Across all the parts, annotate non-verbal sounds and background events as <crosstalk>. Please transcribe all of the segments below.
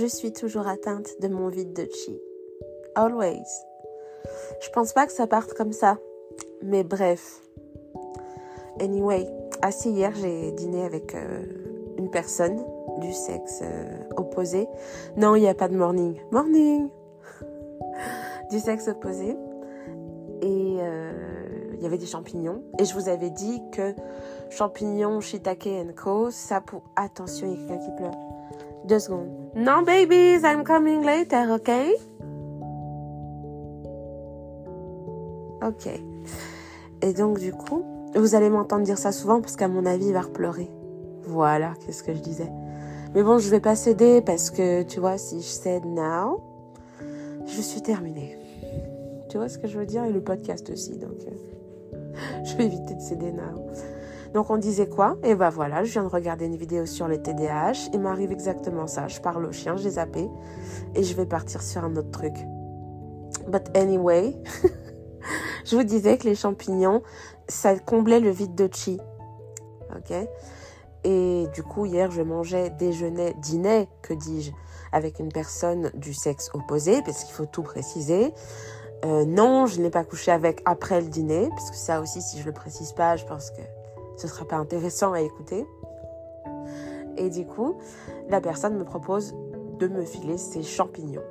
je suis toujours atteinte de mon vide de chi. Always. Je pense pas que ça parte comme ça. Mais bref. Anyway, assez hier, j'ai dîné avec euh, une personne du sexe euh, opposé. Non, il n'y a pas de morning. Morning <laughs> Du sexe opposé. Et euh, il y avait des champignons. Et je vous avais dit que champignons, shiitake and co, ça pour... Attention, il y a quelqu'un qui pleure. Deux secondes. Non, babies, I'm coming later, ok? Ok. Et donc, du coup, vous allez m'entendre dire ça souvent parce qu'à mon avis, il va repleurer. Voilà, qu'est-ce que je disais. Mais bon, je vais pas céder parce que, tu vois, si je cède now, je suis terminée. Tu vois ce que je veux dire? Et le podcast aussi, donc euh, <laughs> je vais éviter de céder now. Donc on disait quoi? Et ben voilà, je viens de regarder une vidéo sur les TDAH. Il m'arrive exactement ça. Je parle aux chiens, je les zappé et je vais partir sur un autre truc. But anyway, <laughs> je vous disais que les champignons, ça comblait le vide de chi. Ok? Et du coup, hier, je mangeais, déjeuner, dîner, que dis-je, avec une personne du sexe opposé, parce qu'il faut tout préciser. Euh, non, je n'ai pas couché avec après le dîner, parce que ça aussi, si je le précise pas, je pense que ce sera pas intéressant à écouter. Et du coup, la personne me propose de me filer ses champignons.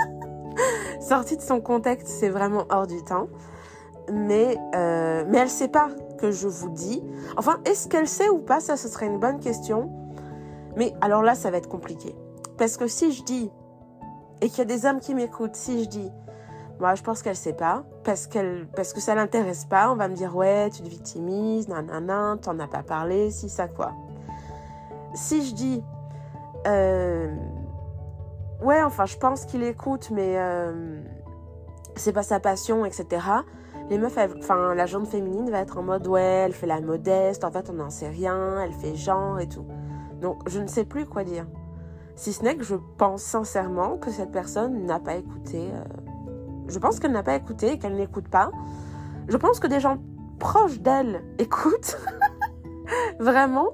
<laughs> Sorti de son contexte, c'est vraiment hors du temps. Mais, euh, elle sait pas que je vous dis. Enfin, est-ce qu'elle sait ou pas Ça, ce serait une bonne question. Mais alors là, ça va être compliqué. Parce que si je dis, et qu'il y a des hommes qui m'écoutent, si je dis, moi, je pense qu'elle sait pas parce qu'elle, parce que ça l'intéresse pas. On va me dire ouais, tu te victimises, nanana, t'en as pas parlé, si ça quoi. Si je dis euh, ouais, enfin, je pense qu'il écoute, mais euh, c'est pas sa passion, etc. Les meufs, enfin, la jeune féminine va être en mode ouais, elle fait la modeste. En fait, on n'en sait rien, elle fait genre et tout. Donc, je ne sais plus quoi dire. Si ce n'est que je pense sincèrement que cette personne n'a pas écouté. Euh, je pense qu'elle n'a pas écouté, qu'elle n'écoute pas. Je pense que des gens proches d'elle <laughs> écoutent. Vraiment.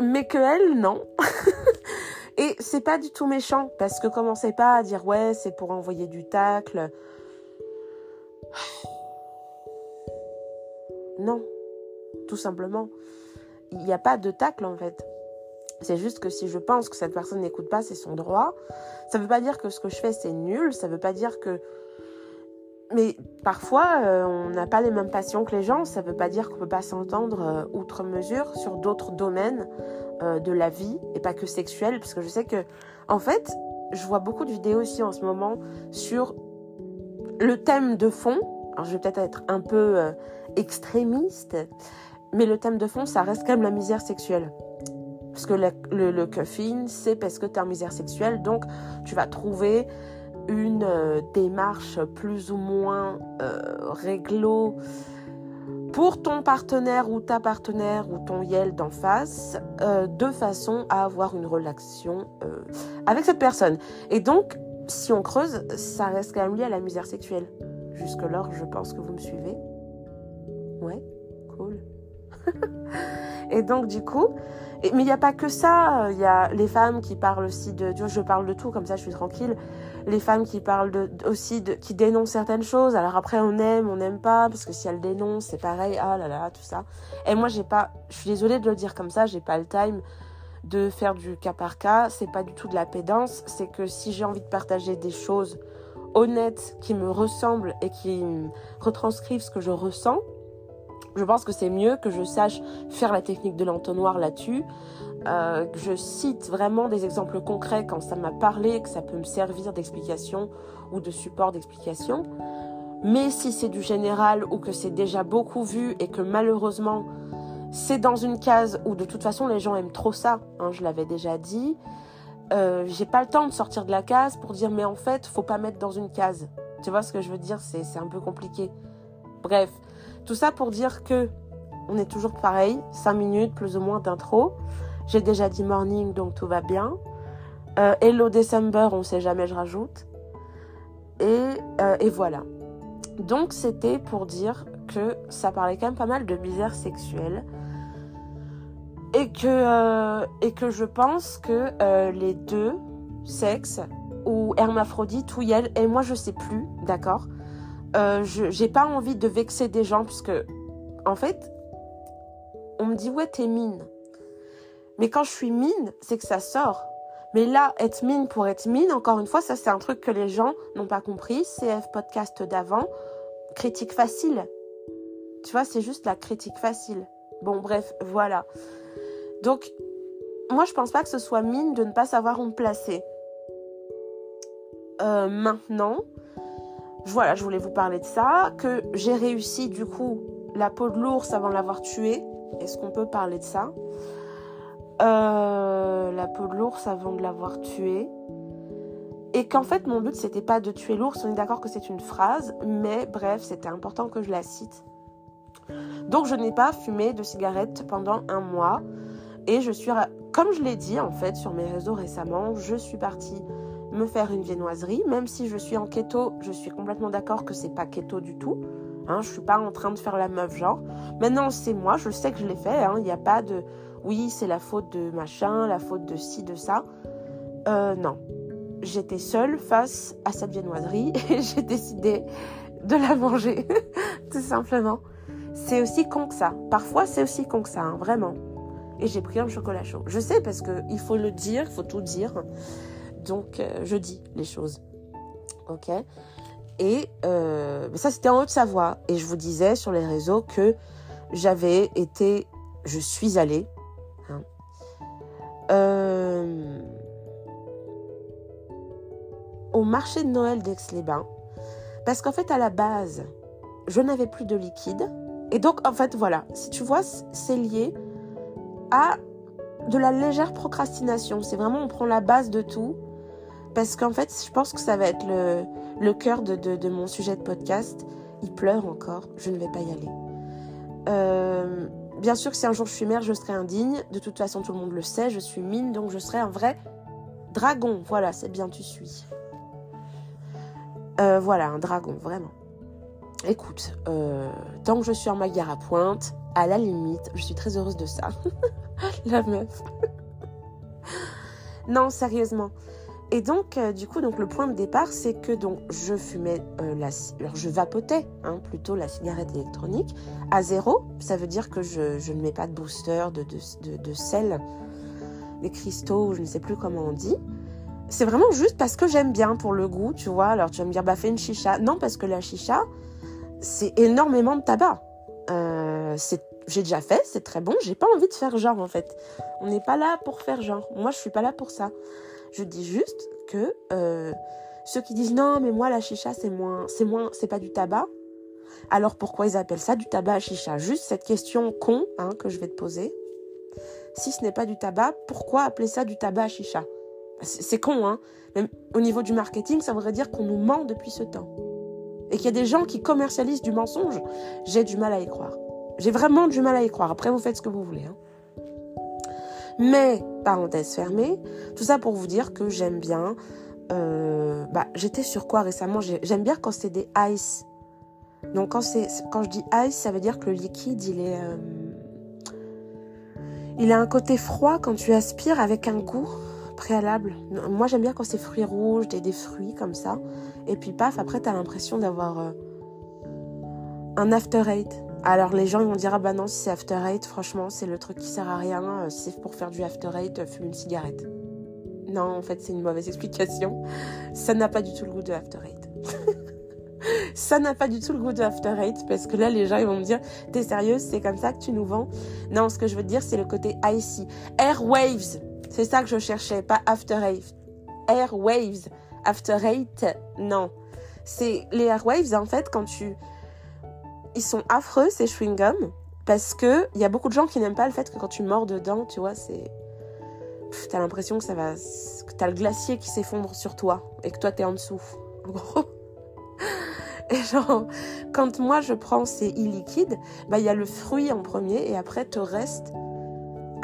Mais que elle, non. <laughs> Et c'est pas du tout méchant, parce que commencez pas à dire ouais, c'est pour envoyer du tacle. <sighs> Non, tout simplement. Il n'y a pas de tacle en fait. C'est juste que si je pense que cette personne n'écoute pas, c'est son droit. Ça ne veut pas dire que ce que je fais c'est nul, ça ne veut pas dire que... Mais parfois, euh, on n'a pas les mêmes passions que les gens, ça ne veut pas dire qu'on ne peut pas s'entendre euh, outre mesure sur d'autres domaines euh, de la vie, et pas que sexuel, parce que je sais que, en fait, je vois beaucoup de vidéos aussi en ce moment sur le thème de fond. Alors je vais peut-être être un peu extrémiste, mais le thème de fond, ça reste quand même la misère sexuelle. Parce que le, le, c'est parce que tu es en misère sexuelle, donc tu vas trouver une euh, démarche plus ou moins euh, réglo pour ton partenaire ou ta partenaire ou ton yel d'en face, euh, de façon à avoir une relation avec cette personne. Et donc, si on creuse, ça reste quand même lié à la misère sexuelle. Jusque-là, je pense que vous me suivez. Ouais, cool. <laughs> et donc, du coup, mais il n'y a pas que ça. Il y a les femmes qui parlent aussi de. Je parle de tout, comme ça je suis tranquille. Les femmes qui parlent aussi qui dénoncent certaines choses. Alors après, on aime, on n'aime pas, parce que si elles dénoncent, c'est pareil. Ah là là, tout ça. Et moi, j'ai pas. Je suis désolée de le dire comme ça, j'ai pas le time de faire du cas par cas. C'est pas du tout de la pédance. C'est que si j'ai envie de partager des choses honnêtes qui me ressemblent et qui retranscrivent ce que je ressens, je pense que c'est mieux que je sache faire la technique de l'entonnoir là-dessus, euh, que je cite vraiment des exemples concrets quand ça m'a parlé, que ça peut me servir d'explication ou de support d'explication. Mais si c'est du général ou que c'est déjà beaucoup vu et que malheureusement c'est dans une case où de toute façon les gens aiment trop ça, hein, je l'avais déjà dit, euh, j'ai pas le temps de sortir de la case pour dire mais en fait faut pas mettre dans une case. Tu vois ce que je veux dire? C'est un peu compliqué. Bref, tout ça pour dire que on est toujours pareil, 5 minutes plus ou moins d'intro. J'ai déjà dit morning, donc tout va bien. Euh, hello December, on sait jamais, je rajoute. Et, euh, et voilà. Donc c'était pour dire que ça parlait quand même pas mal de misère sexuelle. et que, euh, et que je pense que les deux sexes, ou hermaphrodite ou yel, et moi je sais plus, d'accord? Euh, J'ai pas envie de vexer des gens, puisque en fait, on me dit ouais, t'es mine. Mais quand je suis mine, c'est que ça sort. Mais là, être mine pour être mine, encore une fois, ça c'est un truc que les gens n'ont pas compris. CF podcast d'avant, critique facile. Tu vois, c'est juste la critique facile. Bon, bref, voilà. Donc, moi, je pense pas que ce soit mine de ne pas savoir où me placer. Euh, maintenant, voilà, je voulais vous parler de ça, que j'ai réussi du coup la peau de l'ours avant de l'avoir tué. Est-ce qu'on peut parler de ça? Euh, La peau de l'ours avant de l'avoir tué. Et qu'en fait, mon but, c'était pas de tuer l'ours. On est d'accord que c'est une phrase, mais bref, c'était important que je la cite. Donc, je n'ai pas fumé de cigarette pendant un mois. Et je suis, comme je l'ai dit en fait sur mes réseaux récemment, je suis partie me faire une viennoiserie. Même si je suis en keto, je suis complètement d'accord que c'est pas keto du tout. Hein, je suis pas en train de faire la meuf genre. Maintenant c'est moi, je sais que je l'ai fait. Hein. Il n'y a pas de oui c'est la faute de machin, la faute de ci de ça. Euh, non, j'étais seule face à cette viennoiserie <laughs> et j'ai décidé de la manger <laughs> tout simplement. C'est aussi con que ça. Parfois c'est aussi con que ça, hein, vraiment et j'ai pris un chocolat chaud. Je sais parce qu'il faut le dire, il faut tout dire. Donc euh, je dis les choses. Ok? Et euh, ça c'était en Haute-Savoie. Et je vous disais sur les réseaux que j'avais été, je suis allée. Hein, euh, au marché de Noël d'Aix-les-Bains. Parce qu'en fait, à la base, je n'avais plus de liquide. Et donc, en fait, voilà, si tu vois, c'est lié à de la légère procrastination. C'est vraiment, on prend la base de tout. Parce qu'en fait, je pense que ça va être le, cœur de, mon sujet de podcast. Il pleure encore, je ne vais pas y aller. Euh, bien sûr que si un jour je suis mère, je serai indigne. De toute façon, tout le monde le sait, je suis mine, donc je serai un vrai dragon. Voilà, c'est bien, tu suis. Euh, voilà, un dragon, vraiment. Écoute, euh, tant que je suis en ma à pointe, à la limite, je suis très heureuse de ça. <laughs> la meuf. non, sérieusement. Et donc, euh, du coup, donc le point de départ, c'est que je fumais euh, alors je vapotais hein, plutôt la cigarette électronique à zéro. Ça veut dire que je, ne mets pas de booster, de, sel, des cristaux, je ne sais plus comment on dit. C'est vraiment juste parce que j'aime bien pour le goût, tu vois. Alors tu vas me dire, bah fais une chicha. Non, parce que la chicha, c'est énormément de tabac. Euh, j'ai déjà fait, c'est très bon. J'ai pas envie de faire genre en fait. On n'est pas là pour faire genre. Moi, je suis pas là pour ça. Je dis juste que euh, ceux qui disent non, mais moi la chicha c'est moins, c'est moins, c'est pas du tabac. Alors pourquoi ils appellent ça du tabac à chicha? Juste cette question con hein, que je vais te poser. Si ce n'est pas du tabac, pourquoi appeler ça du tabac à chicha C'est con, hein Même au niveau du marketing, ça voudrait dire qu'on nous ment depuis ce temps et qu'il y a des gens qui commercialisent du mensonge, j'ai du mal à y croire. J'ai vraiment du mal à y croire. Après, vous faites ce que vous voulez. Hein. Mais, parenthèse fermée, tout ça pour vous dire que j'aime bien. Euh, bah, j'étais sur quoi récemment? J'aime bien quand c'est des ice. Donc, quand, quand je dis ice, ça veut dire que le liquide, il est. Euh, il a un côté froid quand tu aspires avec un goût préalable. Moi, j'aime bien quand c'est fruits rouges, des, des fruits comme ça. Et puis, paf, après, tu as l'impression d'avoir euh, un after eight. Alors, les gens, ils vont dire, ah bah non, si c'est after eight, franchement, c'est le truc qui sert à rien. Euh, si c'est pour faire du after eight, euh, fume une cigarette. Non, en fait, c'est une mauvaise <laughs> explication. Ça n'a pas du tout le goût de after eight. <laughs> ça n'a pas du tout le goût de After Eight parce que là les gens ils vont me dire t'es sérieuse c'est comme ça que tu nous vends? Non ce que je veux dire c'est le côté icy airwaves c'est ça que je cherchais, pas After Eight. Airwaves. After Eight, non. C'est les Airwaves, en fait, quand tu. Ils sont affreux, ces chewing-gums, parce que il y a beaucoup de gens qui n'aiment pas le fait que quand tu mords dedans, tu vois, c'est. T'as l'impression que ça va. que t'as le glacier qui s'effondre sur toi et que toi t'es en dessous. En gros. <laughs> Et genre, quand moi je prends ces e-liquides, bah il y a le fruit en premier et après te reste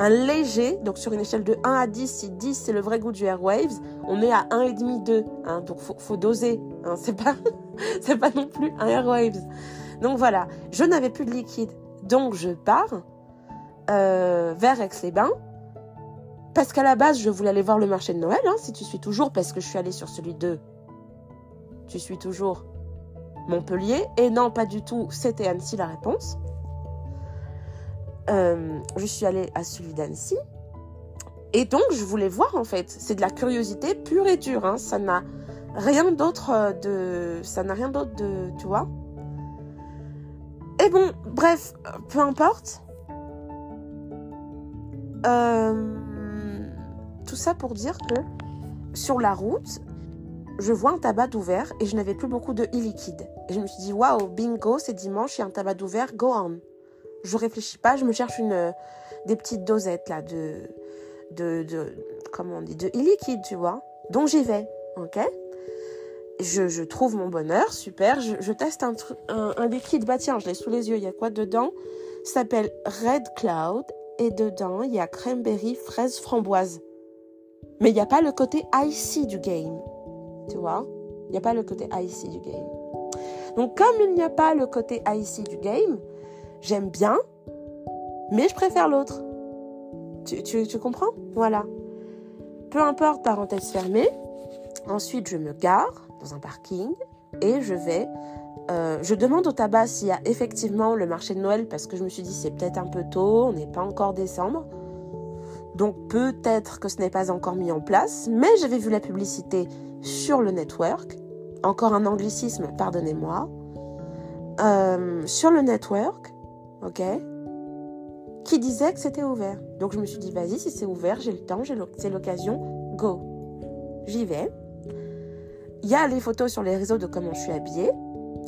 un léger, donc sur une échelle de 1 à 10, si 10 c'est le vrai goût du Airwaves, on est à 1,5, 2. Hein, donc faut, faut doser. Hein, <laughs> c'est pas, pas non plus un Airwaves. Donc voilà, je n'avais plus de liquide. Donc je pars euh, vers Aix-les-Bains. Parce qu'à la base, je voulais aller voir le marché de Noël, hein, si tu suis toujours, parce que je suis allée sur celui de... Tu suis toujours Montpellier. Et non, pas du tout, c'était Annecy la réponse. Euh, je suis allée à celui d'Annecy. Et donc, je voulais voir, en fait. C'est de la curiosité pure et dure. Hein. Ça n'a rien d'autre euh, de... Ça n'a rien d'autre de... Tu vois Et bon, bref, peu importe. Euh, tout ça pour dire que sur la route, je vois un tabac d'ouvert et je n'avais plus beaucoup de e-liquide. Et je me suis dit, waouh, bingo, c'est dimanche, il y a un tabac d'ouvert, go on. Je réfléchis pas, je me cherche une, des petites dosettes là de, de, de comment on dit, de e-liquide, tu vois. Donc j'y vais, ok? Je, trouve mon bonheur, super. Je, teste un, liquide, bah tiens, je l'ai sous les yeux, il y a quoi dedans? Ça s'appelle Red Cloud et dedans, il y a cranberry, fraise, framboise. Mais il n'y a pas le côté icy du game. Tu vois? Il n'y a pas le côté icy du game. Donc comme il n'y a pas le côté icy du game, j'aime bien, mais je préfère l'autre. Tu, tu, comprends? Voilà. Peu importe, parenthèse fermée. Ensuite, je me gare dans un parking et je vais... Euh, je demande au tabac s'il y a effectivement le marché de Noël parce que je me suis dit c'est peut-être un peu tôt, on n'est pas encore décembre. Donc peut-être que ce n'est pas encore mis en place, mais j'avais vu la publicité sur le network, encore un anglicisme, pardonnez-moi, euh, sur le network, ok, qui disait que c'était ouvert. Donc je me suis dit, vas-y, si c'est ouvert, j'ai le temps, c'est l'occasion, go. J'y vais. Il y a les photos sur les réseaux de comment je suis habillée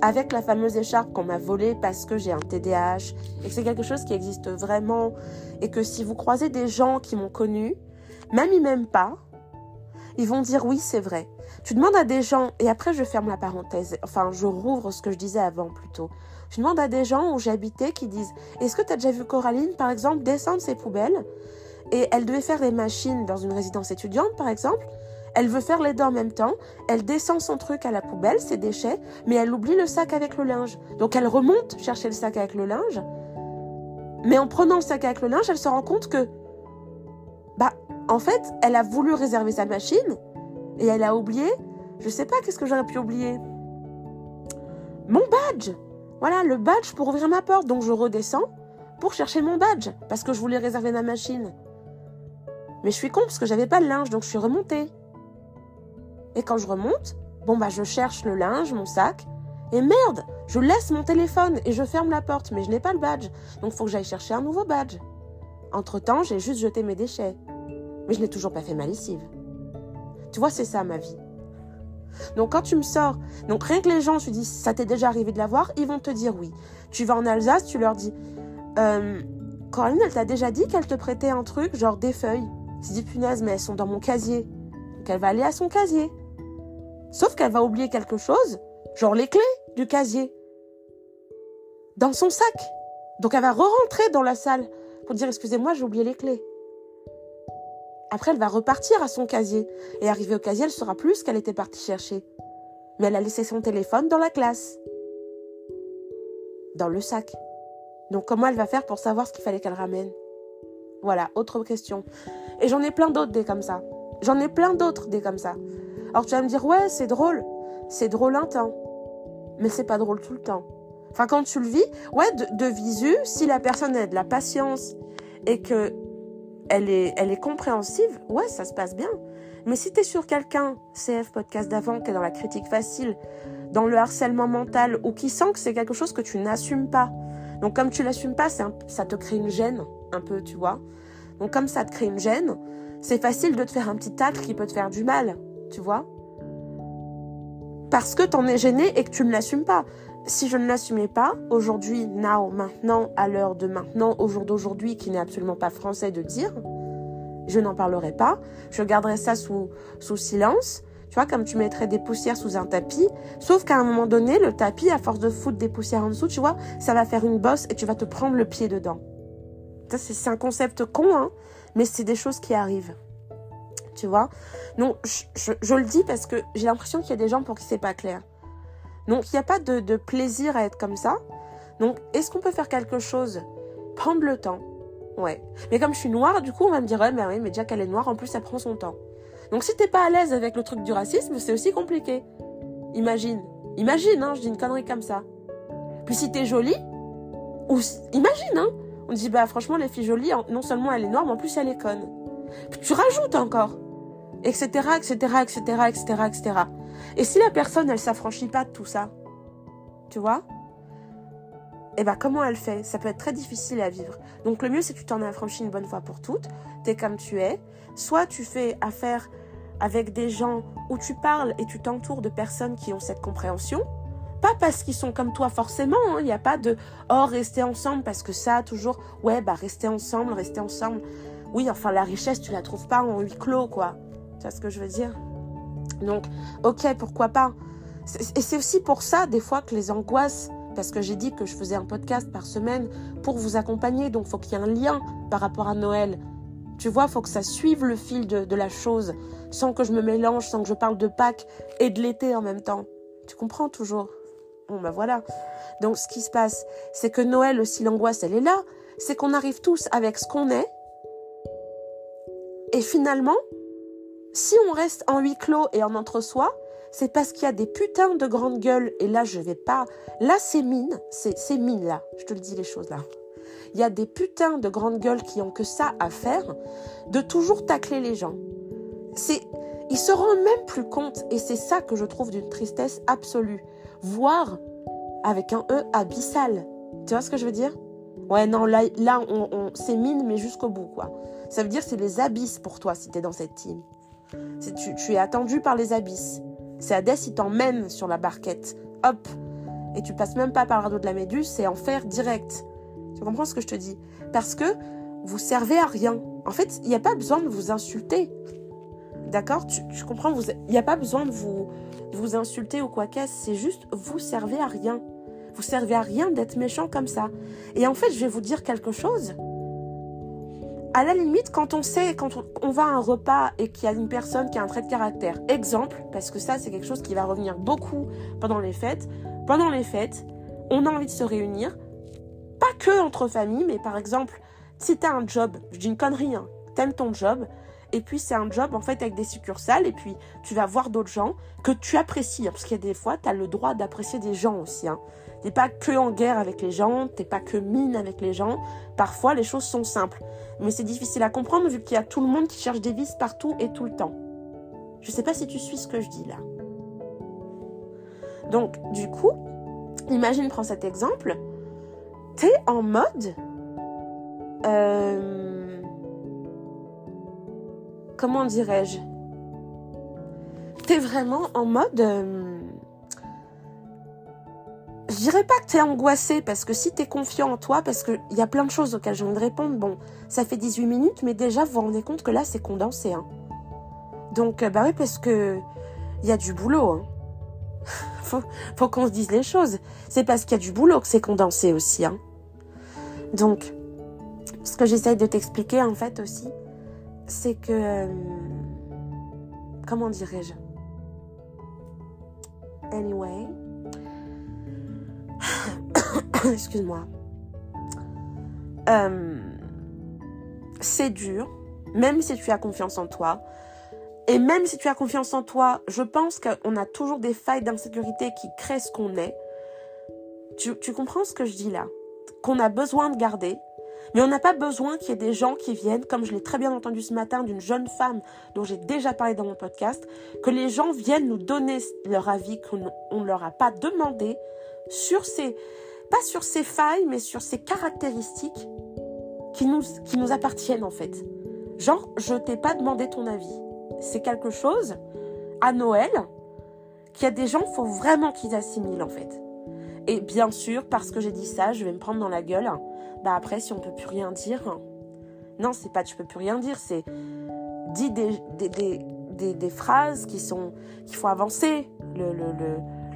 avec la fameuse écharpe qu'on m'a volée parce que j'ai un TDAH et que c'est quelque chose qui existe vraiment et que si vous croisez des gens qui m'ont connu, même ils m'aiment pas, ils vont dire oui, c'est vrai. Tu demandes à des gens, et après je ferme la parenthèse, enfin je rouvre ce que je disais avant plutôt. Tu demandes à des gens où j'habitais qui disent Est-ce que tu as déjà vu Coraline, par exemple, descendre ses poubelles? Et elle devait faire des machines dans une résidence étudiante, par exemple. Elle veut faire les deux en même temps. Elle descend son truc à la poubelle, ses déchets, mais elle oublie le sac avec le linge. Donc elle remonte chercher le sac avec le linge. Mais en prenant le sac avec le linge, elle se rend compte que, bah, en fait, elle a voulu réserver sa machine et elle a oublié. Je sais pas, qu'est-ce que j'aurais pu oublier? Mon badge Voilà, le badge pour ouvrir ma porte. Donc je redescends pour chercher mon badge parce que je voulais réserver ma machine. Mais je suis con parce que j'avais pas le linge, donc je suis remontée. Et quand je remonte, bon bah je cherche le linge, mon sac, et merde, je laisse mon téléphone et je ferme la porte, mais je n'ai pas le badge. Donc faut que j'aille chercher un nouveau badge. Entre-temps, j'ai juste jeté mes déchets. Mais je n'ai toujours pas fait ma lessive. Tu vois, c'est ça ma vie. Donc quand tu me sors, donc rien que les gens, tu dis, ça t'est déjà arrivé de l'avoir, ils vont te dire oui. Tu vas en Alsace, tu leur dis, euh, Coraline, elle t'a déjà dit qu'elle te prêtait un truc, genre des feuilles. Tu dis, punaise, mais elles sont dans mon casier. Donc elle va aller à son casier. Sauf qu'elle va oublier quelque chose, genre les clés du casier, dans son sac. Donc elle va re-rentrer dans la salle pour dire excusez-moi, j'ai oublié les clés. Après, elle va repartir à son casier. Et arrivée au casier, elle saura plus ce qu'elle était partie chercher. Mais elle a laissé son téléphone dans la classe. Dans le sac. Donc comment elle va faire pour savoir ce qu'il fallait qu'elle ramène? Voilà, autre question. Et j'en ai plein d'autres des comme ça. J'en ai plein d'autres des comme ça. Alors tu vas me dire, ouais, c'est drôle. C'est drôle un temps. Mais c'est pas drôle tout le temps. Enfin, quand tu le vis, ouais, de, visu, si la personne a de la patience et que elle est, elle est compréhensive, ouais, ça se passe bien. Mais si tu es sur quelqu'un, CF podcast d'avant, qui est dans la critique facile, dans le harcèlement mental, ou qui sent que c'est quelque chose que tu n'assumes pas. Donc comme tu l'assumes pas, ça te crée une gêne, un peu, tu vois. Donc comme ça te crée une gêne, c'est facile de te faire un petit tacle qui peut te faire du mal tu vois. Parce que t'en es gêné et que tu ne l'assumes pas. Si je ne l'assumais pas, aujourd'hui, now, maintenant, à l'heure de maintenant, au jour d'aujourd'hui, qui n'est absolument pas français de dire, je n'en parlerai pas, je garderai ça sous, silence, tu vois, comme tu mettrais des poussières sous un tapis, sauf qu'à un moment donné, le tapis, à force de foutre des poussières en dessous, tu vois, ça va faire une bosse et tu vas te prendre le pied dedans. C'est un concept con, hein, mais c'est des choses qui arrivent tu vois. Donc, je, je, le dis parce que j'ai l'impression qu'il y a des gens pour qui c'est pas clair. Donc, il n'y a pas de, de, plaisir à être comme ça. Donc, est-ce qu'on peut faire quelque chose? Prendre le temps, Ouais. Mais comme je suis noire, du coup, on va me dire, ouais, mais oui, mais déjà qu'elle est noire, en plus, ça prend son temps. Donc si t'es pas à l'aise avec le truc du racisme, c'est aussi compliqué. Imagine. Imagine, hein, je dis une connerie comme ça. Puis si t'es jolie, ou imagine, hein, on dit, bah franchement, les filles jolies, non seulement elle est noire, mais en plus elle est conne. Puis tu rajoutes encore. Etc, etc, etc, etc, etc. Et si la personne, elle s'affranchit pas de tout ça, tu vois eh ben comment elle fait? Ça peut être très difficile à vivre. Donc le mieux c'est que tu t'en affranchis une bonne fois pour toutes, t'es comme tu es. Soit tu fais affaire avec des gens où tu parles et tu t'entoures de personnes qui ont cette compréhension. Pas parce qu'ils sont comme toi forcément, hein. il n'y a pas de oh rester ensemble parce que ça toujours ouais bah rester ensemble, rester ensemble. Oui, enfin la richesse tu la trouves pas en huis clos quoi. Tu vois ce que je veux dire? Donc OK, pourquoi pas? Et c'est aussi pour ça des fois que les angoisses parce que j'ai dit que je faisais un podcast par semaine pour vous accompagner, donc faut qu'il y ait un lien par rapport à Noël. Tu vois, faut que ça suive le fil de, la chose, sans que je me mélange, sans que je parle de Pâques et de l'été en même temps. Tu comprends toujours? Bon, ben voilà. Donc, ce qui se passe, c'est que Noël aussi, l'angoisse, elle est là. C'est qu'on arrive tous avec ce qu'on est. Et finalement, si on reste en huis clos et en entre-soi, c'est parce qu'il y a des putains de grandes gueules. Et là, je vais pas. Là, c'est mine. C'est mine, là. Je te le dis, les choses, là. Il y a des putains de grandes gueules qui ont que ça à faire, de toujours tacler les gens. C'est, ils se rendent même plus compte, et c'est ça que je trouve d'une tristesse absolue. Voir avec un E abyssal. Tu vois ce que je veux dire? Ouais, non, là, là on, c'est mine, mais jusqu'au bout, quoi. Ça veut dire c'est les abysses pour toi si tu es dans cette team. Tu, es attendu par les abysses. C'est Hadès, il t'emmène sur la barquette. Hop Et tu passes même pas par le de la Méduse, c'est enfer direct. Tu comprends ce que je te dis? Parce que vous servez à rien. En fait, il n'y a pas besoin de vous insulter. D'accord? Tu, comprends? Il n'y a pas besoin de vous, vous insulter ou quoi qu'est-ce. C'est juste, vous servez à rien. Vous servez à rien d'être méchant comme ça. Et en fait, je vais vous dire quelque chose à la limite, quand on sait, quand on, va à un repas et qu'il y a une personne qui a un trait de caractère, exemple, parce que ça c'est quelque chose qui va revenir beaucoup pendant les fêtes, pendant les fêtes, on a envie de se réunir, pas que entre familles, mais par exemple, si tu as un job, je dis une connerie, hein, t'aimes ton job, et puis c'est un job en fait avec des succursales, et puis tu vas voir d'autres gens que tu apprécies, hein, parce qu'il y a des fois, tu as le droit d'apprécier des gens aussi. Hein. T'es pas que en guerre avec les gens, t'es pas que mine avec les gens. Parfois, les choses sont simples. Mais c'est difficile à comprendre vu qu'il y a tout le monde qui cherche des vices partout et tout le temps. Je sais pas si tu suis ce que je dis là. Donc, du coup, imagine, prends cet exemple. T'es en mode. Euh, comment dirais-je? T'es vraiment en mode. Euh, je dirais pas que tu es angoissé parce que si tu es confiant en toi, parce qu'il y a plein de choses auxquelles j'ai envie de répondre, bon, ça fait 18 minutes, mais déjà vous vous rendez compte que là c'est condensé. Hein. Donc, euh, bah oui, parce que il y a du boulot. Hein. <laughs> faut, faut qu'on se dise les choses. C'est parce qu'il y a du boulot que c'est condensé aussi. Hein. Donc, ce que j'essaye de t'expliquer en fait aussi, c'est que. Euh, comment dirais-je? Anyway. <coughs> Excuse-moi. Euh, c'est dur, même si tu as confiance en toi. Et même si tu as confiance en toi, je pense qu'on a toujours des failles d'insécurité qui créent ce qu'on est. Tu, tu, comprends ce que je dis là? Qu'on a besoin de garder. Mais on n'a pas besoin qu'il y ait des gens qui viennent, comme je l'ai très bien entendu ce matin d'une jeune femme dont j'ai déjà parlé dans mon podcast, que les gens viennent nous donner leur avis qu'on ne leur a pas demandé sur ces, pas sur ses failles, mais sur ses caractéristiques qui nous, qui nous appartiennent en fait. Genre, je t'ai pas demandé ton avis. C'est quelque chose, à Noël, qu'il y a des gens, faut vraiment qu'ils assimilent en fait. Et bien sûr, parce que j'ai dit ça, je vais me prendre dans la gueule. Bah après, si on peut plus rien dire, non, c'est pas tu peux plus rien dire, c'est dis des, phrases qui sont qu'il faut avancer,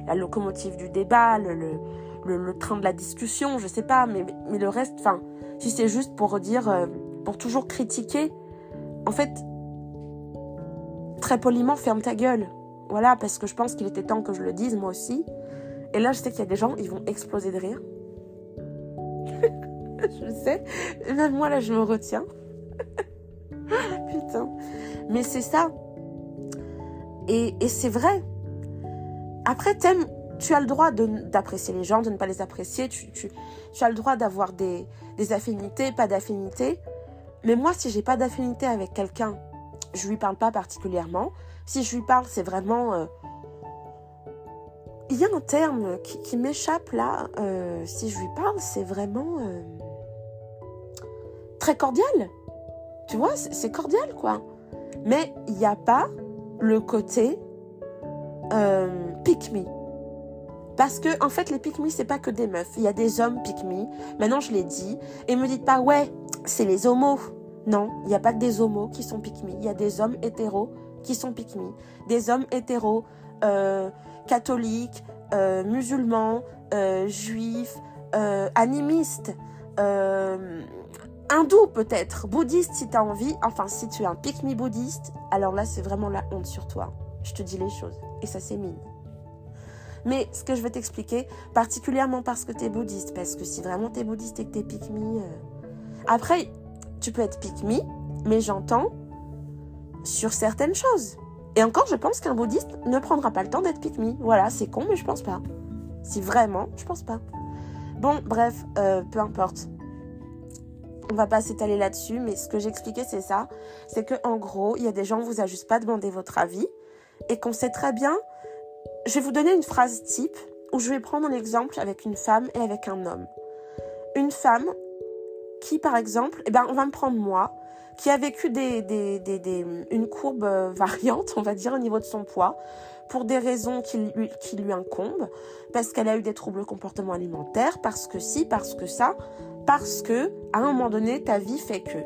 la locomotive du débat, le le, train de la discussion, je sais pas, mais, mais le reste, enfin, si c'est juste pour dire, euh, pour toujours critiquer, en fait, très poliment, ferme ta gueule. Voilà, parce que je pense qu'il était temps que je le dise, moi aussi. Et là, je sais qu'il y a des gens, ils vont exploser de rire. <laughs> je sais. Même moi, là, je me retiens. <laughs> Putain. Mais c'est ça. Et, et c'est vrai. Après, t'aimes, tu as le droit d'apprécier les gens, de ne pas les apprécier. Tu, as le droit d'avoir des, des affinités, pas d'affinités. Mais moi, si j'ai pas d'affinité avec quelqu'un, je lui parle pas particulièrement. Si je lui parle, c'est vraiment. Euh, il y a un terme qui, m'échappe là. Euh, si je lui parle, c'est vraiment euh, très cordial. Tu vois, c'est cordial quoi. Mais il n'y a pas le côté pick me. Parce que, en fait, les pick me, c'est pas que des meufs. Il y a des hommes pick me. Maintenant, je l'ai dit. Et me dites pas, ouais, c'est les homos. Non, il n'y a pas que des homos qui sont pick Il y a des hommes hétéros qui sont pick Des hommes hétéros, euh, catholiques, euh, musulmans, euh, juifs, animistes, hindous peut-être, bouddhistes si tu as envie. Enfin, si tu es un pick bouddhiste, alors là, c'est vraiment la honte sur toi. Je te dis les choses. Et ça s'émine. Mais ce que je vais t'expliquer, particulièrement parce que tu es bouddhiste, parce que si vraiment tu es bouddhiste et que tu es pick Après, tu peux être pick mais j'entends sur certaines choses. Et encore, je pense qu'un bouddhiste ne prendra pas le temps d'être pick Voilà, c'est con, mais je pense pas. Si vraiment, je pense pas. Bon, bref, euh, peu importe. On va pas s'étaler là-dessus, mais ce que j'expliquais, c'est ça. C'est que en gros, il y a des gens, on vous a juste pas demandé votre avis et qu'on sait très bien. Je vais vous donner une phrase type où je vais prendre l'exemple avec une femme et avec un homme. Une femme qui, par exemple, eh ben, on va me prendre moi, qui a vécu des, des, des, une courbe euh, variante, on va dire, au niveau de son poids, pour des raisons qui lui, qui lui incombent, parce qu'elle a eu des troubles comportement alimentaires, parce que si, parce que ça, parce que, à un moment donné, ta vie fait que.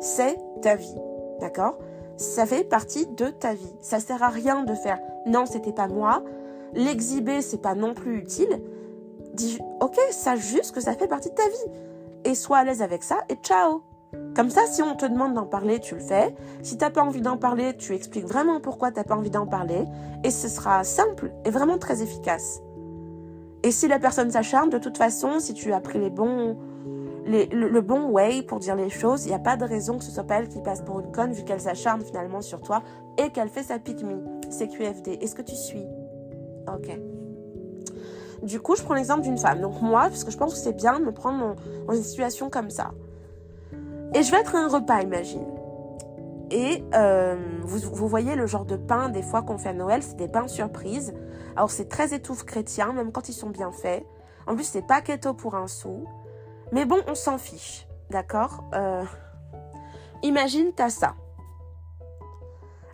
C'est ta vie. D'accord? Ça fait partie de ta vie. Ça sert à rien de faire non, c'était pas moi. L'exhiber, c'est pas non plus utile. Dis, ok, sache juste que ça fait partie de ta vie et sois à l'aise avec ça et ciao. Comme ça, si on te demande d'en parler, tu le fais. Si t'as pas envie d'en parler, tu expliques vraiment pourquoi t'as pas envie d'en parler. Et ce sera simple et vraiment très efficace. Et si la personne s'acharne, de toute façon, si tu as pris les bons, le, bon way pour dire les choses, il n'y a pas de raison que ce soit pas elle qui passe pour une conne vu qu'elle s'acharne finalement sur toi et qu'elle fait sa pique C'est QFD. Est-ce que tu suis? Ok. Du coup, je prends l'exemple d'une femme. Donc moi, parce que je pense que c'est bien de me prendre dans une situation comme ça. Et je vais être à un repas, imagine. Et euh, vous, voyez le genre de pain des fois qu'on fait à Noël, c'est des pains surprises. Alors c'est très étouffe chrétien, même quand ils sont bien faits. En plus, c'est pas keto pour un sou. Mais bon, on s'en fiche. D'accord? Euh, Imagine, t'as ça.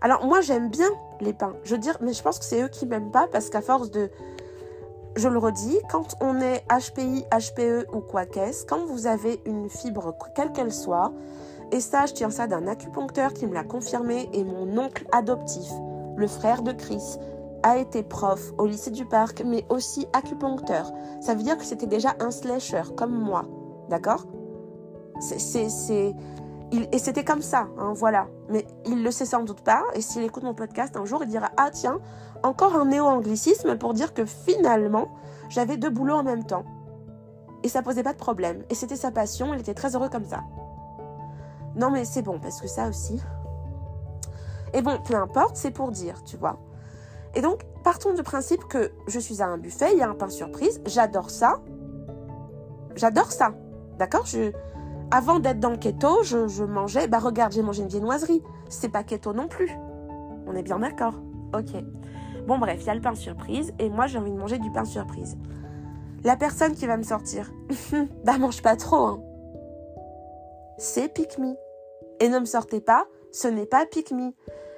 Alors moi, j'aime bien les pains. Je veux dire, mais je pense que c'est eux qui m'aiment pas parce qu'à force de je le redis, quand on est HPI, HPE ou quoi qu'est-ce, quand vous avez une fibre, quelle qu'elle soit, et ça, je tiens ça d'un acupuncteur qui me l'a confirmé, et mon oncle adoptif, le frère de Chris, a été prof au lycée du parc, mais aussi acupuncteur. Ça veut dire que c'était déjà un slasher, comme moi. D'accord? C'est et c'était comme ça, hein, voilà. Mais il le sait sans doute pas. Et s'il écoute mon podcast un jour, il dira Ah, tiens, encore un néo-anglicisme pour dire que finalement, j'avais deux boulots en même temps. Et ça posait pas de problème. Et c'était sa passion, il était très heureux comme ça. Non, mais c'est bon, parce que ça aussi. Et bon, peu importe, c'est pour dire, tu vois. Et donc, partons du principe que je suis à un buffet, il y a un pain surprise, j'adore ça. J'adore ça. D'accord? Je, avant d'être dans le keto, je, mangeais, bah regarde, j'ai mangé une viennoiserie. C'est pas keto non plus. On est bien d'accord. Ok. Bon bref, il y a le pain surprise et moi j'ai envie de manger du pain surprise. La personne qui va me sortir, <laughs> bah mange pas trop, hein. C'est pick me. Et ne me sortez pas, ce n'est pas pick me.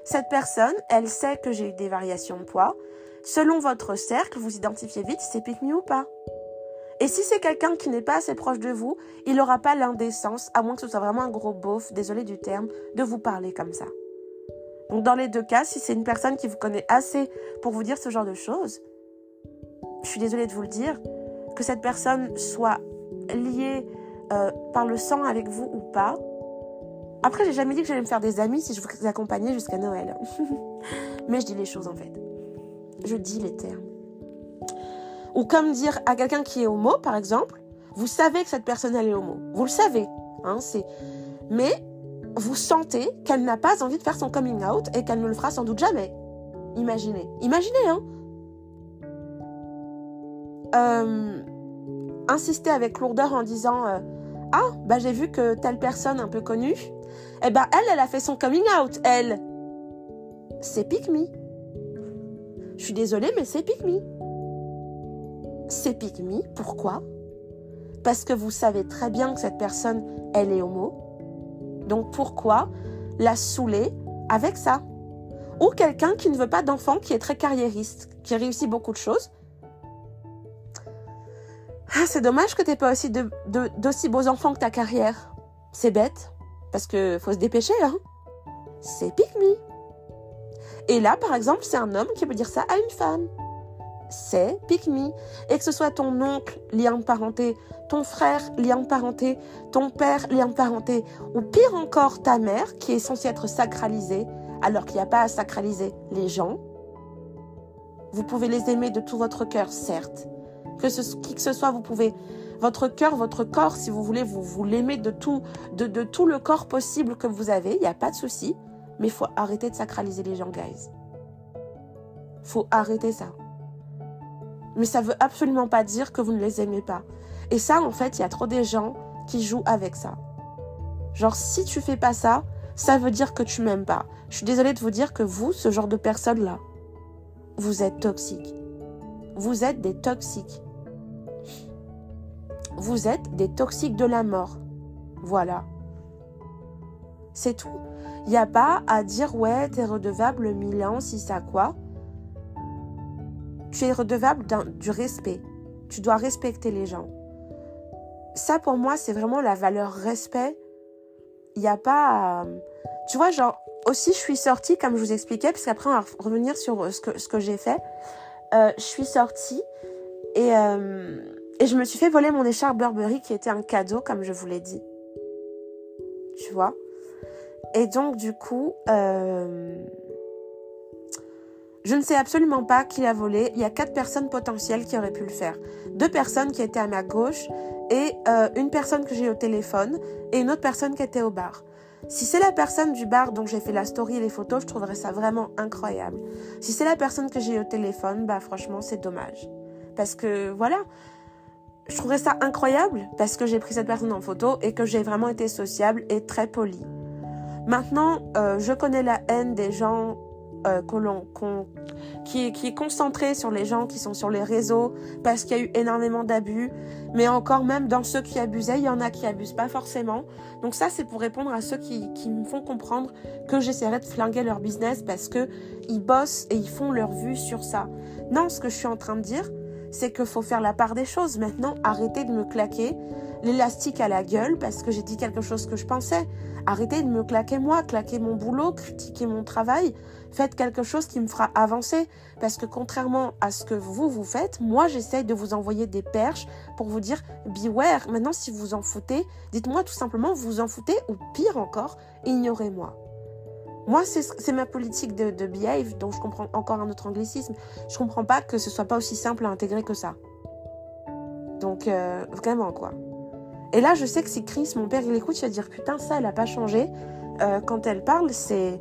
Cette personne, elle sait que j'ai eu des variations de poids. Selon votre cercle, vous identifiez vite si c'est pick ou pas. Et si c'est quelqu'un qui n'est pas assez proche de vous, il n'aura pas l'indécence, à moins que ce soit vraiment un gros beauf, désolé du terme, de vous parler comme ça. Donc dans les deux cas, si c'est une personne qui vous connaît assez pour vous dire ce genre de choses, je suis désolée de vous le dire, que cette personne soit liée euh, par le sang avec vous ou pas. Après, j'ai jamais dit que j'allais me faire des amis si je vous accompagnais jusqu'à Noël. <laughs> Mais je dis les choses en fait. Je dis les termes. Ou comme dire à quelqu'un qui est homo, par exemple, Vous savez que cette personne, elle est homo. Vous le savez. Hein, c'est... Mais vous sentez qu'elle n'a pas envie de faire son coming out et qu'elle ne le fera sans doute jamais. Imaginez. Imaginez, hein. Euh, insister avec lourdeur en disant euh, Ah, bah j'ai vu que telle personne un peu connue, eh ben elle, elle a fait son coming out. Elle, c'est pick me. Je suis désolée, mais c'est pick me. C'est me. Pourquoi? Parce que vous savez très bien que cette personne, elle est homo. Donc pourquoi la saouler avec ça? Ou quelqu'un qui ne veut pas d'enfant, qui est très carriériste, qui réussit beaucoup de choses. Ah, c'est dommage que tu n'aies pas aussi d'aussi beaux enfants que ta carrière. C'est bête, parce que faut se dépêcher, hein. C'est me. Et là, par exemple, c'est un homme qui peut dire ça à une femme. C'est pick. Et que ce soit ton oncle, lien de parenté, ton frère, lien de parenté, ton père, lien de parenté, ou pire encore, ta mère, qui est censée être sacralisée, alors qu'il n'y a pas à sacraliser les gens. Vous pouvez les aimer de tout votre cœur, certes. Que ce, qui que ce soit, vous pouvez votre cœur, votre corps, si vous voulez, vous, vous l'aimez de tout, de, de tout le corps possible que vous avez, il n'y a pas de souci. Mais il faut arrêter de sacraliser les gens, guys. faut arrêter ça. Mais ça veut absolument pas dire que vous ne les aimez pas. Et ça, en fait, il y a trop des gens qui jouent avec ça. Genre, si tu fais pas ça, ça veut dire que tu m'aimes pas. Je suis désolée de vous dire que vous, ce genre de personne-là, vous êtes toxique. Vous êtes des toxiques. Vous êtes des toxiques de la mort. Voilà. C'est tout. Il n'y a pas à dire ouais, t'es redevable mille ans, si ça quoi. Tu es redevable du respect. Tu dois respecter les gens. Ça, pour moi, c'est vraiment la valeur respect. Il n'y a pas. Tu vois, genre, aussi, je suis sortie, comme je vous expliquais, parce qu'après, on va revenir sur ce que, ce que j'ai fait. Euh, je suis sortie et, euh, je me suis fait voler mon écharpe Burberry qui était un cadeau, comme je vous l'ai dit. Tu vois? Et donc, du coup, euh, je ne sais absolument pas qui l'a volé. Il y a quatre personnes potentielles qui auraient pu le faire. Deux personnes qui étaient à ma gauche et euh, une personne que j'ai au téléphone et une autre personne qui était au bar. Si c'est la personne du bar dont j'ai fait la story et les photos, je trouverais ça vraiment incroyable. Si c'est la personne que j'ai au téléphone, bah franchement, c'est dommage. Parce que voilà, je trouverais ça incroyable parce que j'ai pris cette personne en photo et que j'ai vraiment été sociable et très polie. Maintenant, euh, je connais la haine des gens euh, qui, est, qui est concentrée sur les gens qui sont sur les réseaux parce qu'il y a eu énormément d'abus. Mais encore même dans ceux qui abusaient, il y en a qui abusent pas forcément. Donc ça, c'est pour répondre à ceux qui, qui me font comprendre que j'essaierai de flinguer leur business parce que ils bossent et ils font leur vue sur ça. Non, ce que je suis en train de dire, c'est qu'il faut faire la part des choses. Maintenant, arrêtez de me claquer l'élastique à la gueule parce que j'ai dit quelque chose que je pensais. Arrêtez de me claquer moi, claquer mon boulot, critiquer mon travail. Faites quelque chose qui me fera avancer. Parce que contrairement à ce que vous, vous faites, moi, j'essaye de vous envoyer des perches pour vous dire beware. Maintenant, si vous en foutez, dites-moi tout simplement, vous en foutez ou pire encore, ignorez-moi. Moi, c'est ma politique de, de behave, dont je comprends encore un autre anglicisme. Je comprends pas que ce soit pas aussi simple à intégrer que ça. Donc, euh, vraiment, quoi. Et là, je sais que si Chris, mon père, il écoute, il va dire Putain, ça, elle n'a pas changé. Euh, quand elle parle, c'est.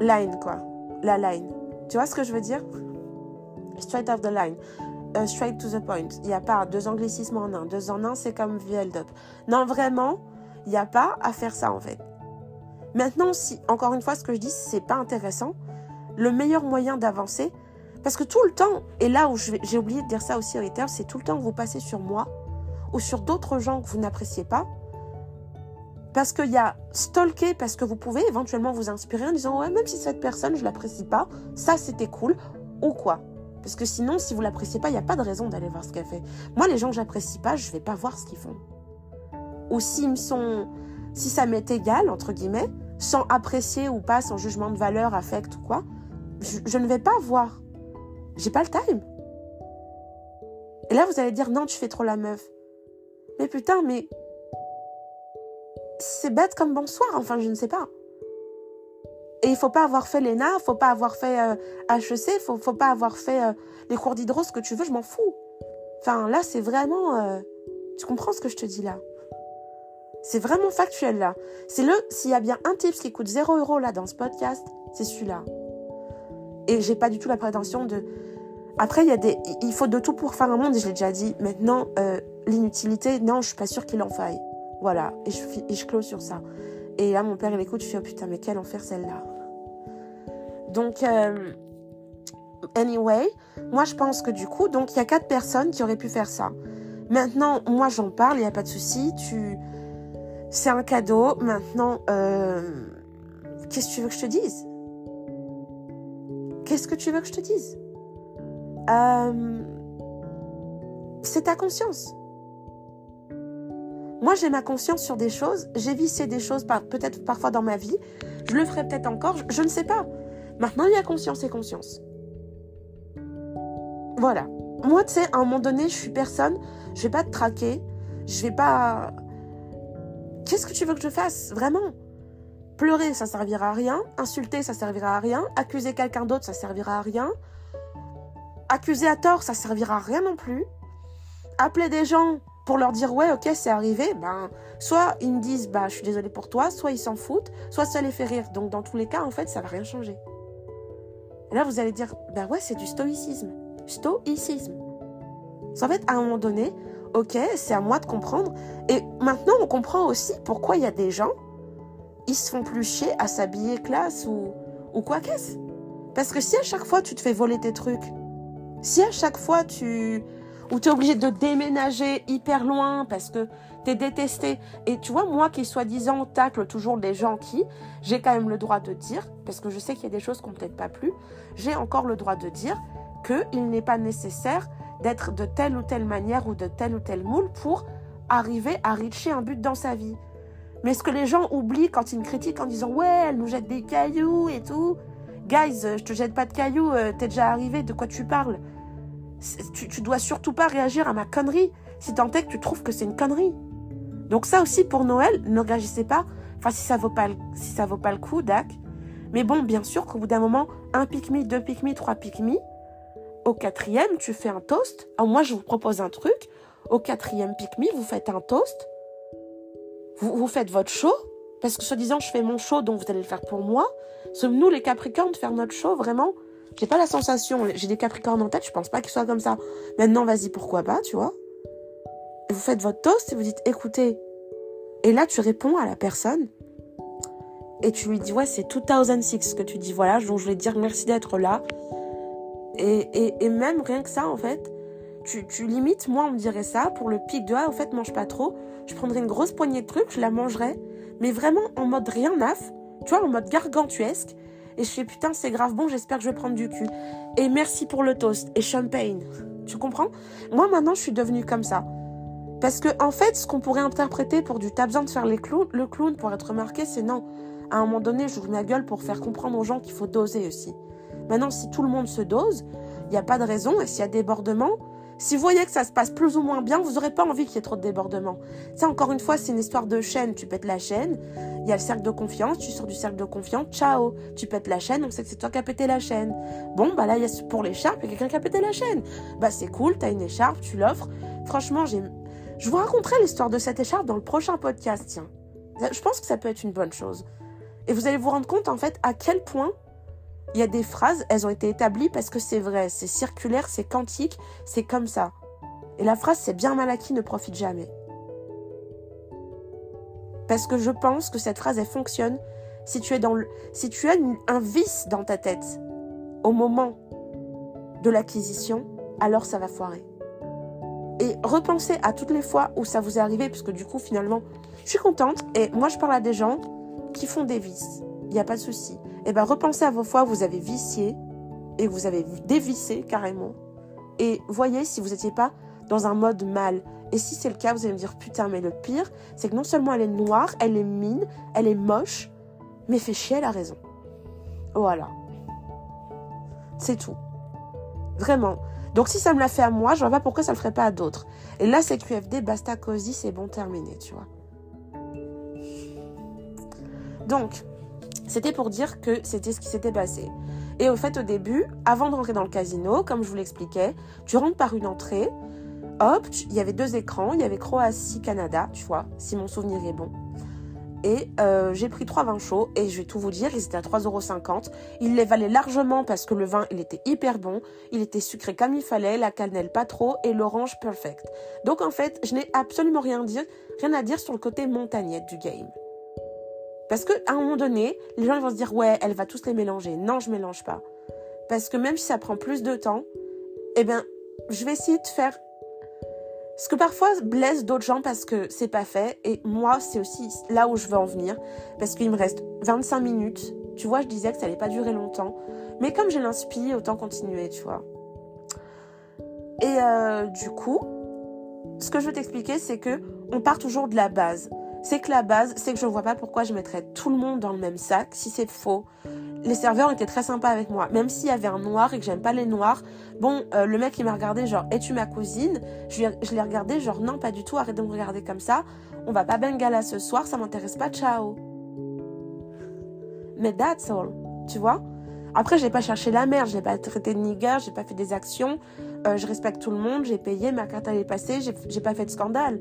Line, quoi. La line. Tu vois ce que je veux dire? Straight off the line. Euh, straight to the point. Il n'y a pas deux anglicismes en un. Deux en un, c'est comme VLDUP. Non, vraiment, il n'y a pas à faire ça, en fait. Maintenant, si, encore une fois, ce que je dis, c'est pas intéressant, le meilleur moyen d'avancer, parce que tout le temps, et là où j'ai oublié de dire ça aussi au c'est tout le temps que vous passez sur moi, ou sur d'autres gens que vous n'appréciez pas. Parce qu'il y a stalker, parce que vous pouvez éventuellement vous inspirer en disant Ouais, même si cette personne, je l'apprécie pas, ça c'était cool, ou quoi. Parce que sinon, si vous l'appréciez pas, il n'y a pas de raison d'aller voir ce qu'elle fait. Moi, les gens que j'apprécie pas, je vais pas voir ce qu'ils font. Ou s'ils me sont. Si ça m'est égal, entre guillemets, sans apprécier ou pas, sans jugement de valeur, affect ou quoi, je, je ne vais pas voir. J'ai pas le time. Et là, vous allez dire non, tu fais trop la meuf. Mais putain, mais. C'est bête comme bonsoir, enfin, je ne sais pas. Et il faut pas avoir fait l'ENA, faut pas avoir fait HEC, euh, faut, faut pas avoir fait euh, les cours d'hydro, ce que tu veux, je m'en fous. Enfin, là, c'est vraiment... euh, Tu comprends ce que je te dis là? C'est vraiment factuel là. C'est le... S'il y a bien un tips qui coûte 0 euros là dans ce podcast, c'est celui-là. Et j'ai pas du tout la prétention de... Après, il y a des... Il faut de tout pour faire un monde, je l'ai déjà dit. Maintenant, euh, l'inutilité, non, je suis pas sûre qu'il en faille. Voilà. Et je, et je clôt sur ça. Et là, mon père, il écoute, je fais, oh putain, mais quel enfer celle-là. Donc, euh, anyway, moi, je pense que du coup, donc, il y a quatre personnes qui auraient pu faire ça. Maintenant, moi, j'en parle, il n'y a pas de souci. Tu... C'est un cadeau. Maintenant, euh, qu'est-ce que tu veux que je te dise? Qu'est-ce que tu veux que je te dise? Euh, C'est ta conscience. Moi, j'ai ma conscience sur des choses. J'ai vissé des choses, par- peut-être parfois dans ma vie. Je le ferai peut-être encore. Je, ne sais pas. Maintenant, il y a conscience et conscience. Voilà. Moi, tu sais, à un moment donné, je suis personne. Je vais pas te traquer. Je vais pas. Qu'est-ce que tu veux que je fasse? Vraiment Pleurer, ça servira à rien. Insulter, ça servira à rien. Accuser quelqu'un d'autre, ça servira à rien. Accuser à tort, ça servira à rien non plus. Appeler des gens pour leur dire ouais, ok, c'est arrivé, ben, soit ils me disent bah, je suis désolée pour toi, soit ils s'en foutent, soit ça les fait rire. Donc, dans tous les cas, en fait, ça va rien changer. Et là, vous allez dire bah ouais, c'est du stoïcisme. Stoïcisme. En fait, à un moment donné, ok, c'est à moi de comprendre. Et maintenant, on comprend aussi pourquoi il y a des gens, ils se font plus chier à s'habiller classe ou, ou quoi qu'est-ce. Parce que si à chaque fois tu te fais voler tes trucs, si à chaque fois tu. Ou tu es obligé de déménager hyper loin parce que tu es détesté, et tu vois, moi qui soi-disant tacle toujours les gens qui, j'ai quand même le droit de dire, parce que je sais qu'il y a des choses qui n'ont peut-être pas plu, j'ai encore le droit de dire qu'il n'est pas nécessaire d'être de telle ou telle manière ou de tel ou tel moule pour arriver à reacher un but dans sa vie. Mais ce que les gens oublient quand ils me critiquent en disant ouais, elle nous jette des cailloux et tout. Guys, euh, je te jette pas de cailloux, euh, t'es déjà arrivé, de quoi tu parles? Tu, dois surtout pas réagir à ma connerie, si tant est que tu trouves que c'est une connerie. Donc ça aussi pour Noël, ne réagissez pas. Enfin, si ça vaut pas, si ça vaut pas le coup, dac. Mais bon, bien sûr qu'au bout d'un moment, un pique-me, deux pique-me, trois pique-me. Au quatrième, tu fais un toast. Alors moi, je vous propose un truc. Au quatrième pique-me, vous faites un toast. Vous, vous faites votre show. Parce que soi-disant, je fais mon show, donc vous allez le faire pour moi. Sommes-nous les Capricornes de faire notre show, vraiment? J'ai pas la sensation. J'ai des Capricornes en tête, je pense pas qu'ils soient comme ça. Maintenant, vas-y, pourquoi pas, tu vois Vous faites votre toast et vous dites, écoutez. Et là, tu réponds à la personne. Et tu lui dis, ouais, c'est 2006 que tu dis, voilà, donc je voulais dire merci d'être là. Et, et, et même rien que ça, en fait, tu, tu limites, moi, on me dirait ça, pour le pic de, ah, au fait, mange pas trop. Je prendrais une grosse poignée de trucs, je la mangerais, mais vraiment en mode rien naf, tu vois, en mode gargantuesque. Et je fais, putain, c'est grave bon, j'espère que je vais prendre du cul. Et merci pour le toast, et champagne. Tu comprends? Moi, maintenant, je suis devenue comme ça. Parce que, en fait, ce qu'on pourrait interpréter pour du t'as besoin de faire les clowns, le clown pour être remarqué, c'est non. À un moment donné, j'ouvre ma gueule pour faire comprendre aux gens qu'il faut doser aussi. Maintenant, si tout le monde se dose, il n'y a pas de raison. Et s'il y a débordement, si vous voyez que ça se passe plus ou moins bien, vous n'aurez pas envie qu'il y ait trop de débordement. Ça, encore une fois, c'est une histoire de chaîne. Tu pètes la chaîne, il y a le cercle de confiance, tu sors du cercle de confiance, ciao. Tu pètes la chaîne, on sait que c'est toi qui as pété la chaîne. Bon, bah là, il y a pour l'écharpe, il y a quelqu'un qui a pété la chaîne. Bah, c'est cool, t'as une écharpe, tu l'offres. Franchement, j'ai. Je vous raconterai l'histoire de cette écharpe dans le prochain podcast, tiens. Je pense que ça peut être une bonne chose. Et vous allez vous rendre compte, en fait, à quel point il y a des phrases, elles ont été établies parce que c'est vrai, c'est circulaire, c'est quantique, c'est comme ça. Et la phrase c'est bien mal acquis ne profite jamais. Parce que je pense que cette phrase elle fonctionne si tu es dans le, si tu as un vice dans ta tête au moment de l'acquisition, alors ça va foirer. Et repensez à toutes les fois où ça vous est arrivé, puisque du coup finalement, je suis contente et moi je parle à des gens qui font des vices. Il n'y a pas de souci. Et ben repensez à vos fois où vous avez vicié et vous avez dévissé carrément. Et voyez si vous n'étiez pas dans un mode mal. Et si c'est le cas, vous allez me dire putain, mais le pire, c'est que non seulement elle est noire, elle est mine, elle est moche, mais fait chier, elle a raison. Voilà. C'est tout. Vraiment. Donc si ça me l'a fait à moi, je vois pas pourquoi ça le ferait pas à d'autres. Et là, c'est QFD, basta, cosy, c'est bon, terminé, tu vois. Donc, c'était pour dire que c'était ce qui s'était passé. Et au fait, au début, avant de rentrer dans le casino, comme je vous l'expliquais, tu rentres par une entrée. hop, il y avait deux écrans, il y avait Croatie-Canada, tu vois, si mon souvenir est bon. Et euh, j'ai pris trois vins chauds et je vais tout vous dire, ils étaient à 3,50€. Ils les valaient largement parce que le vin, il était hyper bon. Il était sucré comme il fallait, la cannelle pas trop et l'orange perfect. Donc en fait, je n'ai absolument rien, rien à dire sur le côté montagnette du game. Parce qu'à un moment donné, les gens vont se dire ouais, elle va tous les mélanger. Non, je mélange pas. Parce que même si ça prend plus de temps, eh bien, je vais essayer de faire ce que parfois blesse d'autres gens parce que c'est pas fait. Et moi, c'est aussi là où je veux en venir. Parce qu'il me reste 25 minutes. Tu vois, je disais que ça allait pas durer longtemps. Mais comme j'ai l'inspire, autant continuer, tu vois. Et euh, du coup, ce que je veux t'expliquer, c'est que on part toujours de la base c'est que la base, c'est que je ne vois pas pourquoi je mettrais tout le monde dans le même sac si c'est faux. Les serveurs étaient très sympas avec moi, même s'il y avait un noir et que j'aime pas les noirs. Bon, euh, le mec il m'a regardé genre es-tu ma cousine? Je, l'ai regardé genre non pas du tout, arrête de me regarder comme ça. On va pas bengala ce soir, ça m'intéresse pas, ciao. Mais that's all, tu vois Après j'ai pas cherché la merde, j'ai pas traité de nigger, j'ai pas fait des actions, euh, je respecte tout le monde, j'ai payé, ma carte elle est passée, j'ai pas fait de scandale.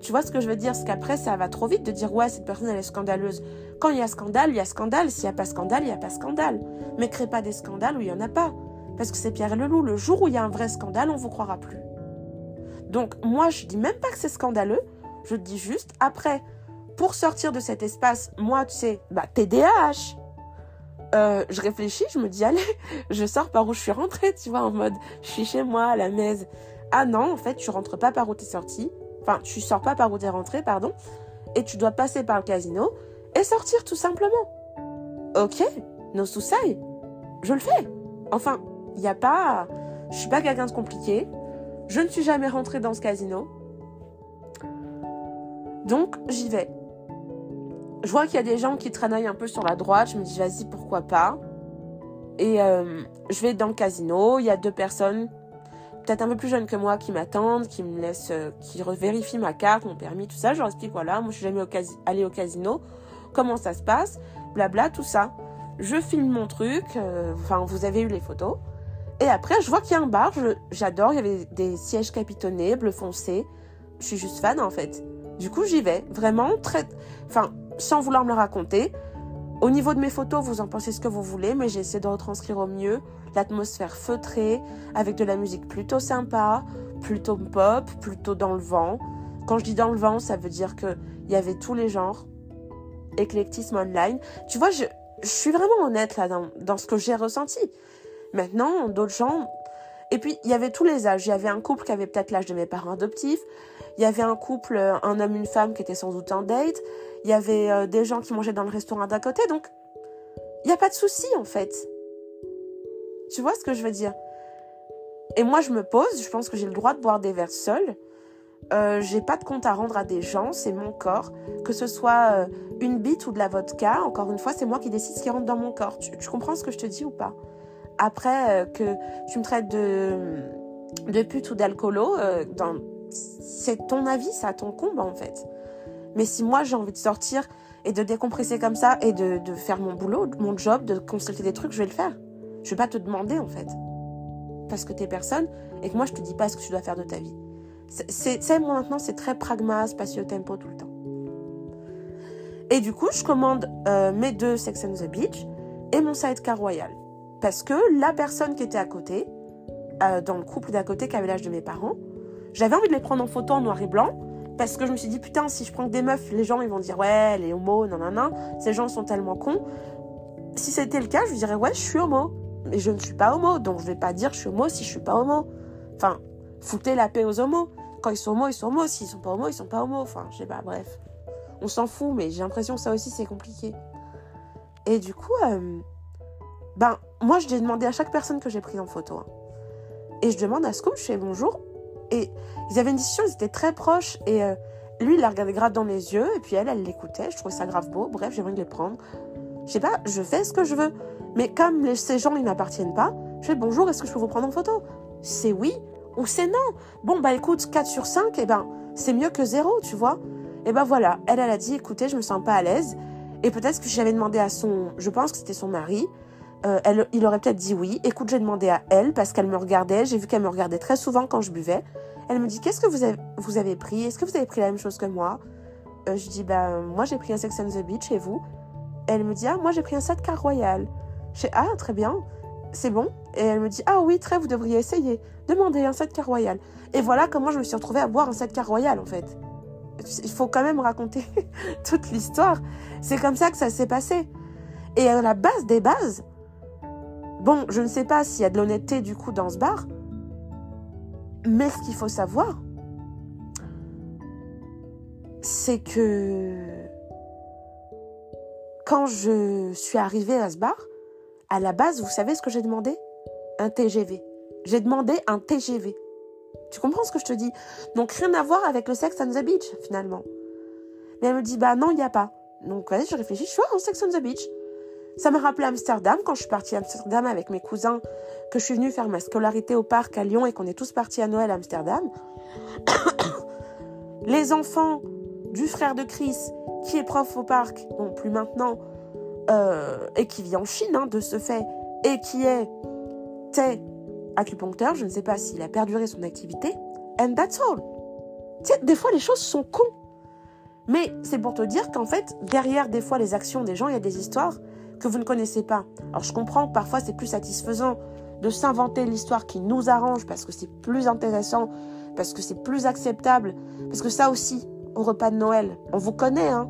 Tu vois ce que je veux dire? Parce qu'après, ça va trop vite de dire ouais, cette personne, elle est scandaleuse. Quand il y a scandale, il y a scandale. S'il n'y a pas scandale, il n'y a pas scandale. Mais crée pas des scandales où il n'y en a pas. Parce que c'est Pierre et le jour où il y a un vrai scandale, on vous croira plus. Donc, moi, je dis même pas que c'est scandaleux. Je dis juste, après, pour sortir de cet espace, moi, tu sais, bah, TDAH. Euh, je réfléchis, je me dis, allez, <laughs> je sors par où je suis rentrée, tu vois, en mode, je suis chez moi, à la maison. Ah non, en fait, tu rentres pas par où tu es sortie Enfin, tu sors pas par où tu es rentré, pardon. Et tu dois passer par le casino et sortir tout simplement. Ok, no susai. Je le fais. Enfin, il n'y a pas. Je suis pas quelqu'un de compliqué. Je ne suis jamais rentré dans ce casino. Donc, j'y vais. Je vois qu'il y a des gens qui traînaillent un peu sur la droite. Je me dis, vas-y, pourquoi pas. Et euh, je vais dans le casino. Il y a deux personnes un peu plus jeunes que moi qui m'attendent, qui me laissent, euh, qui vérifient ma carte, mon permis, tout ça. Je leur explique, voilà, moi je suis jamais au allée au casino, comment ça se passe, blabla, tout ça. Je filme mon truc, euh, enfin vous avez eu les photos. Et après, je vois qu'il y a un bar, j'adore, il y avait des sièges capitonnés, bleu foncé. Je suis juste fan en fait. Du coup, j'y vais, vraiment très, enfin, sans vouloir me le raconter. Au niveau de mes photos, vous en pensez ce que vous voulez, mais j'ai essayé de retranscrire au mieux l'atmosphère feutrée, avec de la musique plutôt sympa, plutôt pop, plutôt dans le vent. Quand je dis dans le vent, ça veut dire qu'il y avait tous les genres. Éclectisme online. Tu vois, je, je suis vraiment honnête là dans, dans ce que j'ai ressenti. Maintenant, d'autres gens. Et puis, il y avait tous les âges. Il y avait un couple qui avait peut-être l'âge de mes parents adoptifs. Il y avait un couple, un homme, une femme qui était sans doute en date. Il y avait euh, des gens qui mangeaient dans le restaurant d'à côté. Donc, il n'y a pas de souci en fait. Tu vois ce que je veux dire? Et moi, je me pose, je pense que j'ai le droit de boire des verres seul. Euh, j'ai pas de compte à rendre à des gens, c'est mon corps. Que ce soit euh, une bite ou de la vodka, encore une fois, c'est moi qui décide ce qui rentre dans mon corps. Tu, comprends ce que je te dis ou pas? Après, euh, que tu me traites de, de pute ou d'alcoolo, c'est ton avis, ça ton combat en fait. Mais si moi j'ai envie de sortir et de décompresser comme ça et de, faire mon boulot, mon job, de consulter des trucs, je vais le faire. Je vais pas te demander en fait. Parce que tu es personne et que moi je te dis pas ce que tu dois faire de ta vie. C'est moi maintenant c'est très pragma, spatio tempo tout le temps. Et du coup, je commande euh, mes deux Sex and the Beach et mon sidecar royal. Parce que la personne qui était à côté, euh, dans le couple d'à côté qui avait l'âge de mes parents, j'avais envie de les prendre en photo en noir et blanc. Parce que je me suis dit, putain, si je prends que des meufs, les gens ils vont dire, ouais, les homos, non, ces gens sont tellement cons. Si c'était le cas, je dirais, ouais, je suis homo mais je ne suis pas homo, donc je vais pas dire je suis homo si je suis pas homo. Enfin, foutez la paix aux homos. Quand ils sont homo, ils sont homo. S'ils sont pas homo, ils sont pas homo. Enfin, je sais pas, bref. On s'en fout, mais j'ai l'impression que ça aussi c'est compliqué. Et du coup, euh, ben, moi je l'ai demandé à chaque personne que j'ai prise en photo. Hein. Et je demande à Scoop, je fais bonjour. Et ils avaient une discussion, ils étaient très proches. Et euh, lui, il la regardait grave dans les yeux. Et puis elle, elle l'écoutait. Je trouvais ça grave beau. Bref, j'ai envie de les prendre. Je sais pas, je fais ce que je veux. Mais comme ces gens, ils m'appartiennent pas, je fais bonjour, est-ce que je peux vous prendre en photo? C'est oui ou c'est non. Bon, bah écoute, 4 sur 5, eh ben, c'est mieux que 0, tu vois. Et ben voilà, elle, elle a dit, écoutez, je me sens pas à l'aise. Et peut-être que j'avais demandé à son, je pense que c'était son mari, euh, il aurait peut-être dit oui. Écoute, j'ai demandé à elle parce qu'elle me regardait, j'ai vu qu'elle me regardait très souvent quand je buvais. Elle me dit Qu'est-ce que vous avez, pris? Est-ce que vous avez pris la même chose que moi? Euh, Je dis Bah, moi j'ai pris un Sex and the Beach et vous Elle me dit Ah, moi j'ai pris un Car Royal. Je dis Ah, très bien, c'est bon? Et elle me dit Ah oui, très, vous devriez essayer. Demandez un Car Royal. Et voilà comment je me suis retrouvée à boire un Car Royal en fait. Il faut quand même raconter <laughs> toute l'histoire. C'est comme ça que ça s'est passé. Et à la base des bases, bon, je ne sais pas s'il y a de l'honnêteté du coup dans ce bar, mais ce qu'il faut savoir, c'est que quand je suis arrivée à ce bar, à la base, vous savez ce que j'ai demandé? Un TGV. J'ai demandé un TGV. Tu comprends ce que je te dis? Donc rien à voir avec le Sex on the Beach finalement. Mais elle me dit bah non, il n'y a pas. Donc vas-y, je réfléchis, je suis en Sex on the Beach. Ça m'a rappelé Amsterdam quand je suis partie à Amsterdam avec mes cousins, que je suis venue faire ma scolarité au parc à Lyon et qu'on est tous partis à Noël à Amsterdam. <coughs> Les enfants du frère de Chris, qui est prof au parc, bon plus maintenant, euh, et qui vit en Chine hein, de ce fait, et qui est acupuncteur, je ne sais pas s'il a perduré son activité, and that's all. Tu sais, des fois les choses sont cons. Mais c'est pour te dire qu'en fait, derrière des fois les actions des gens, il y a des histoires que vous ne connaissez pas. Alors je comprends que parfois c'est plus satisfaisant de s'inventer l'histoire qui nous arrange parce que c'est plus intéressant, parce que c'est plus acceptable, parce que ça aussi, au repas de Noël, on vous connaît, hein.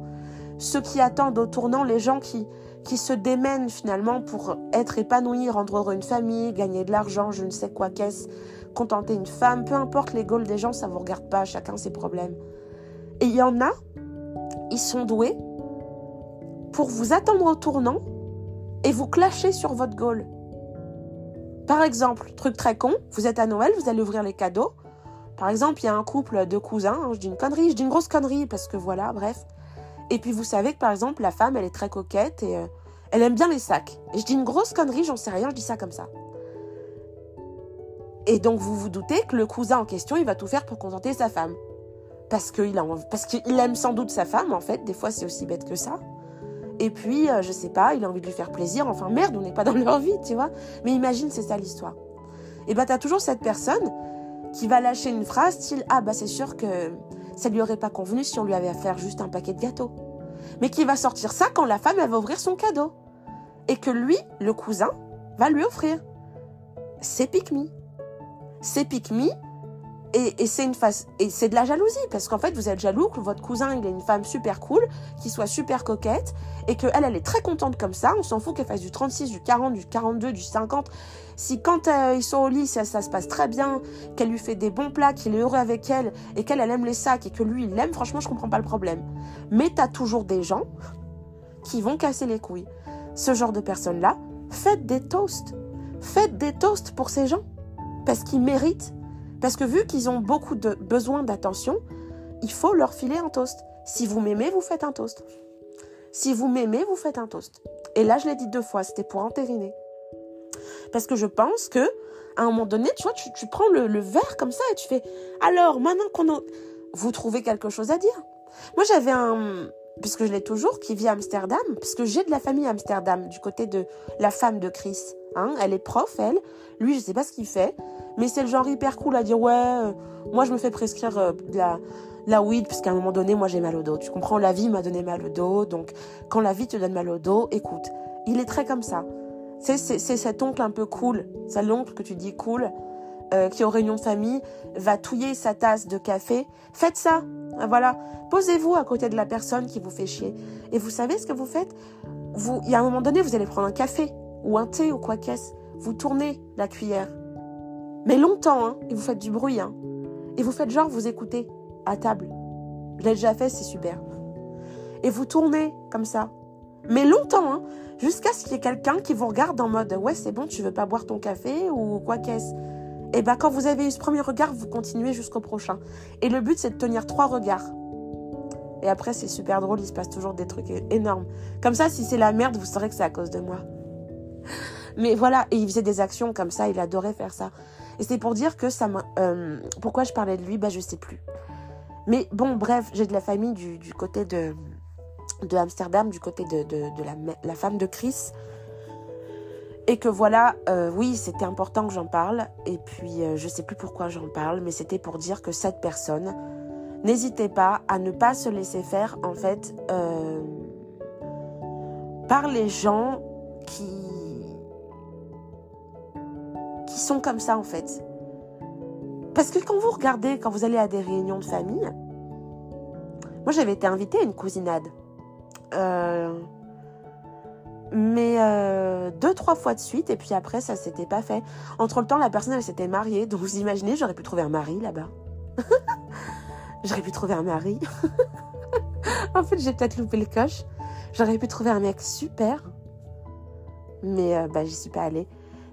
Ceux qui attendent au tournant, les gens qui, qui se démènent finalement pour être épanouis, rendre heureux une famille, gagner de l'argent, je ne sais quoi qu'est-ce, contenter une femme, peu importe les goals des gens, ça vous regarde pas, chacun ses problèmes. Et il y en a, ils sont doués pour vous attendre au tournant et vous clasher sur votre goal. Par exemple, truc très con, vous êtes à Noël, vous allez ouvrir les cadeaux. Par exemple, il y a un couple de cousins, hein, je dis une connerie, je dis une grosse connerie parce que voilà, bref. Et puis vous savez que par exemple, la femme, elle est très coquette et euh, elle aime bien les sacs. Et je dis une grosse connerie, j'en sais rien, je dis ça comme ça. Et donc vous vous doutez que le cousin en question, il va tout faire pour contenter sa femme. Parce qu'il parce qu'il aime sans doute sa femme, en fait. Des fois, c'est aussi bête que ça. Et puis, euh, je sais pas, il a envie de lui faire plaisir. Enfin, merde, on n'est pas dans leur vie, tu vois. Mais imagine, c'est ça l'histoire. Et bah, t'as toujours cette personne qui va lâcher une phrase style Ah, bah, c'est sûr que ça lui aurait pas convenu si on lui avait offert juste un paquet de gâteaux. Mais qui va sortir ça quand la femme, elle va ouvrir son cadeau. Et que lui, le cousin, va lui offrir. C'est pick me. C'est pick et, c'est une face, et c'est de la jalousie parce qu'en fait vous êtes jaloux que votre cousin il ait une femme super cool, qui soit super coquette et que elle elle est très contente comme ça. On s'en fout qu'elle fasse du 36, du 40, du 42, du 50. Si quand euh, ils sont au lit ça, ça se passe très bien, qu'elle lui fait des bons plats, qu'il est heureux avec elle et qu'elle elle aime les sacs et que lui il l'aime, franchement je comprends pas le problème. Mais t'as toujours des gens qui vont casser les couilles. Ce genre de personnes là, faites des toasts, faites des toasts pour ces gens parce qu'ils méritent parce que vu qu'ils ont beaucoup de besoin d'attention, il faut leur filer un toast. Si vous m'aimez, vous faites un toast. Si vous m'aimez, vous faites un toast. Et là, je l'ai dit deux fois, c'était pour entériner. Parce que je pense que, à un moment donné, tu vois, tu, prends le, verre comme ça et tu fais, alors, maintenant qu'on a... Vous trouvez quelque chose à dire Moi, j'avais un... Puisque je l'ai toujours, qui vit à Amsterdam, puisque j'ai de la famille à Amsterdam, du côté de la femme de Chris. Hein, elle est prof, elle. Lui, je sais pas ce qu'il fait. Mais c'est le genre hyper cool à dire ouais, euh, moi je me fais prescrire euh, de la, la weed parce qu'à un moment donné, moi j'ai mal au dos. Tu comprends, la vie m'a donné mal au dos. Donc quand la vie te donne mal au dos, écoute, il est très comme ça. C'est, cet oncle un peu cool, c'est l'oncle que tu dis cool, euh, qui aux réunions de famille va touiller sa tasse de café. Faites ça, voilà. Posez-vous à côté de la personne qui vous fait chier. Et vous savez ce que vous faites? Vous, il y a un moment donné, vous allez prendre un café ou un thé ou quoi qu'est-ce. Vous tournez la cuillère mais longtemps, hein, et vous faites du bruit, hein. Et vous faites genre, vous écoutez à table. Je l'ai déjà fait, c'est super. Et vous tournez comme ça. Mais longtemps, hein, jusqu'à ce qu'il y ait quelqu'un qui vous regarde en mode Ouais, c'est bon, tu veux pas boire ton café ou quoi qu'est-ce Et bien, quand vous avez eu ce premier regard, vous continuez jusqu'au prochain. Et le but, c'est de tenir trois regards. Et après, c'est super drôle, il se passe toujours des trucs énormes. Comme ça, si c'est la merde, vous saurez que c'est à cause de moi. Mais voilà, et il faisait des actions comme ça, il adorait faire ça. Et c'est pour dire que ça m'a... Euh, pourquoi je parlais de lui Bah je sais plus. Mais bon, bref, j'ai de la famille du, côté de, de Amsterdam, du côté de, de, la, la, femme de Chris. Et que voilà, euh, oui, c'était important que j'en parle. Et puis, euh, je sais plus pourquoi j'en parle, mais c'était pour dire que cette personne, n'hésitez pas à ne pas se laisser faire, en fait, euh, par les gens qui qui sont comme ça, en fait. Parce que quand vous regardez, quand vous allez à des réunions de famille, moi j'avais été invitée à une cousinade. Euh, mais euh, deux, trois fois de suite, et puis après, ça s'était pas fait. Entre le temps, la personne, elle s'était mariée. Donc, vous imaginez, j'aurais pu trouver un mari là-bas. <laughs> j'aurais pu trouver un mari. <laughs> en fait, j'ai peut-être loupé le coche. J'aurais pu trouver un mec super. Mais euh, bah, j'y suis pas allée.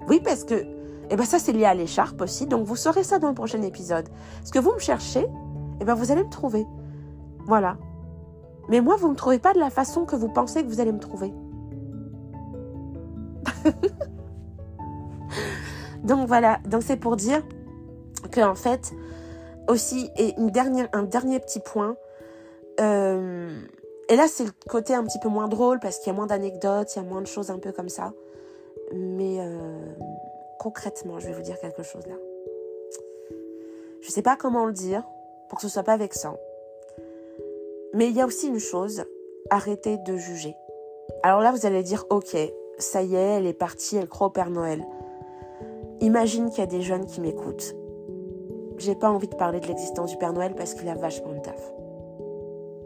Oui, parce que et ben ça, c'est lié à l'écharpe aussi. Donc, vous saurez ça dans le prochain épisode. Ce que vous me cherchez, et ben vous allez me trouver. Voilà. Mais moi, vous ne me trouvez pas de la façon que vous pensez que vous allez me trouver. <laughs> Donc voilà, donc c'est pour dire que en fait aussi et une dernière, un dernier petit point. Euh, et là c'est le côté un petit peu moins drôle parce qu'il y a moins d'anecdotes, il y a moins de choses un peu comme ça. Mais euh, concrètement, je vais vous dire quelque chose là. Je sais pas comment le dire pour que ce soit pas vexant. Mais il y a aussi une chose, arrêtez de juger. Alors là, vous allez dire, ok, ça y est, elle est partie, elle croit au Père Noël. Imagine qu'il y a des jeunes qui m'écoutent. J'ai pas envie de parler de l'existence du Père Noël parce qu'il a vachement de taf.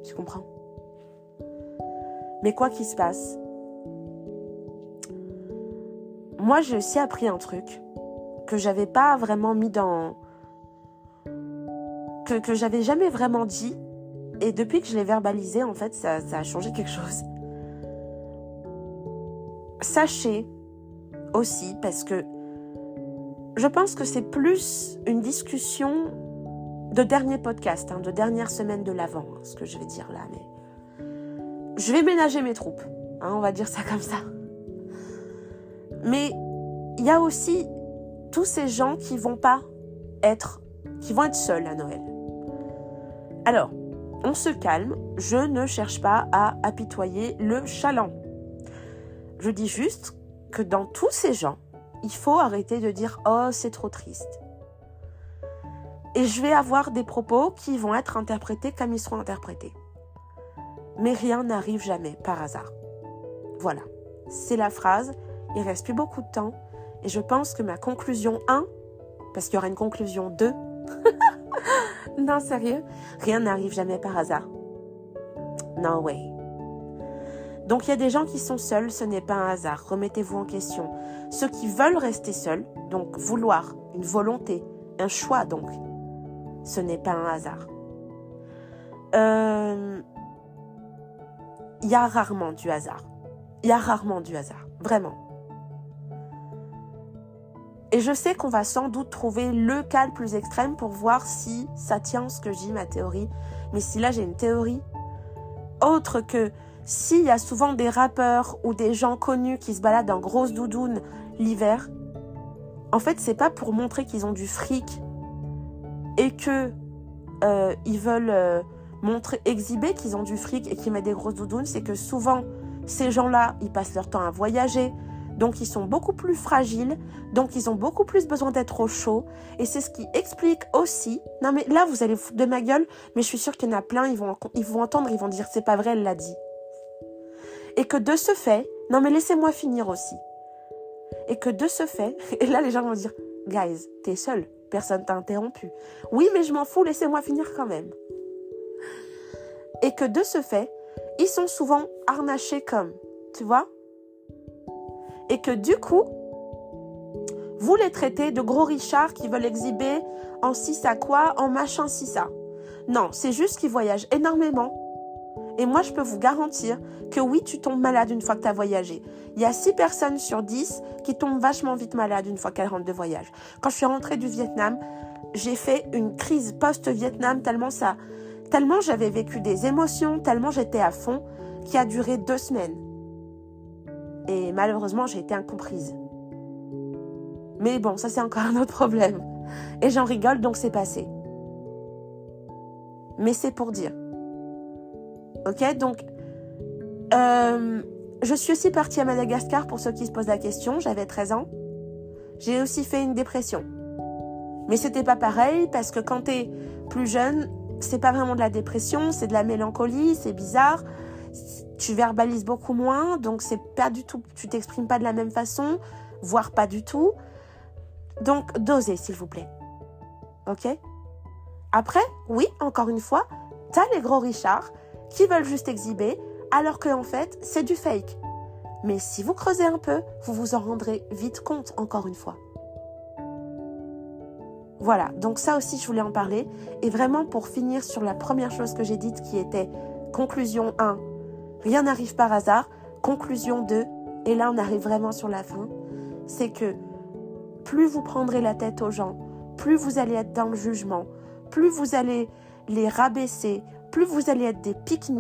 Tu comprends? Mais quoi qu'il se passe, moi j'ai aussi appris un truc que j'avais pas vraiment mis dans. que, j'avais jamais vraiment dit. Et depuis que je l'ai verbalisé, en fait, ça, ça a changé quelque chose. Sachez aussi, parce que je pense que c'est plus une discussion de dernier podcast, hein, de dernière semaine de l'avant, hein, ce que je vais dire là. Mais je vais ménager mes troupes, hein, on va dire ça comme ça. Mais il y a aussi tous ces gens qui vont pas être, qui vont être seuls à Noël. Alors, on se calme, je ne cherche pas à apitoyer le chaland. Je dis juste que dans tous ces gens, il faut arrêter de dire Oh, c'est trop triste. Et je vais avoir des propos qui vont être interprétés comme ils seront interprétés. Mais rien n'arrive jamais par hasard. Voilà, c'est la phrase. Il reste plus beaucoup de temps. Et je pense que ma conclusion 1, parce qu'il y aura une conclusion 2, <laughs> non, sérieux, rien n'arrive jamais par hasard. No way. Donc il y a des gens qui sont seuls, ce n'est pas un hasard. Remettez-vous en question. Ceux qui veulent rester seuls, donc vouloir, une volonté, un choix donc, ce n'est pas un hasard. Euh, il y a rarement du hasard. Il y a rarement du hasard, vraiment. Et je sais qu'on va sans doute trouver le cas le plus extrême pour voir si ça tient ce que je dis, ma théorie. Mais si là j'ai une théorie autre que s'il y a souvent des rappeurs ou des gens connus qui se baladent en grosse doudoune l'hiver, en fait, c'est pas pour montrer qu'ils ont du fric et que euh, ils veulent euh, montrer, exhiber qu'ils ont du fric et qu'ils mettent des grosses doudounes, c'est que souvent ces gens-là, ils passent leur temps à voyager, donc ils sont beaucoup plus fragiles, donc ils ont beaucoup plus besoin d'être au chaud. Et c'est ce qui explique aussi. Non mais là vous allez foutre de ma gueule, mais je suis sûre qu'il y en a plein, ils vont, ils vont entendre, ils vont dire c'est pas vrai, elle l'a dit. Et que de ce fait, non mais laissez-moi finir aussi. Et que de ce fait, <laughs> et là les gens vont dire, guys, t'es seul, personne t'a interrompu. Oui, mais je m'en fous, laissez-moi finir quand même. Et que de ce fait, ils sont souvent harnachés comme, tu vois? Et que du coup, vous les traitez de gros richards qui veulent exhiber en si ça quoi, en machin si ça. Non, c'est juste qu'ils voyagent énormément et moi, je peux vous garantir que oui, tu tombes malade une fois que tu as voyagé. Il y a 6 personnes sur 10 qui tombent vachement vite malades une fois qu'elles rentrent de voyage. Quand je suis rentrée du Vietnam, j'ai fait une crise post-Vietnam tellement ça, tellement j'avais vécu des émotions, tellement j'étais à fond, qui a duré deux semaines. Et malheureusement, j'ai été incomprise. Mais bon, ça c'est encore <laughs> un autre problème. Et j'en rigole, donc c'est passé. Mais c'est pour dire Ok, donc euh, je suis aussi partie à Madagascar pour ceux qui se posent la question, j'avais 13 ans. J'ai aussi fait une dépression. Mais c'était pas pareil parce que quand t'es plus jeune, c'est pas vraiment de la dépression, c'est de la mélancolie, c'est bizarre. Tu verbalises beaucoup moins, donc c'est pas du tout, tu t'exprimes pas de la même façon, voire pas du tout. Donc dosez s'il vous plaît. Ok? Après, oui, encore une fois, t'as les gros Richards qui veulent juste exhiber, alors que en fait, c'est du fake. Mais si vous creusez un peu, vous vous en rendrez vite compte, encore une fois. Voilà, donc ça aussi, je voulais en parler. Et vraiment, pour finir sur la première chose que j'ai dite, qui était conclusion 1, rien n'arrive par hasard. Conclusion 2, et là, on arrive vraiment sur la fin, c'est que plus vous prendrez la tête aux gens, plus vous allez être dans le jugement, plus vous allez les rabaisser, plus vous allez être des pique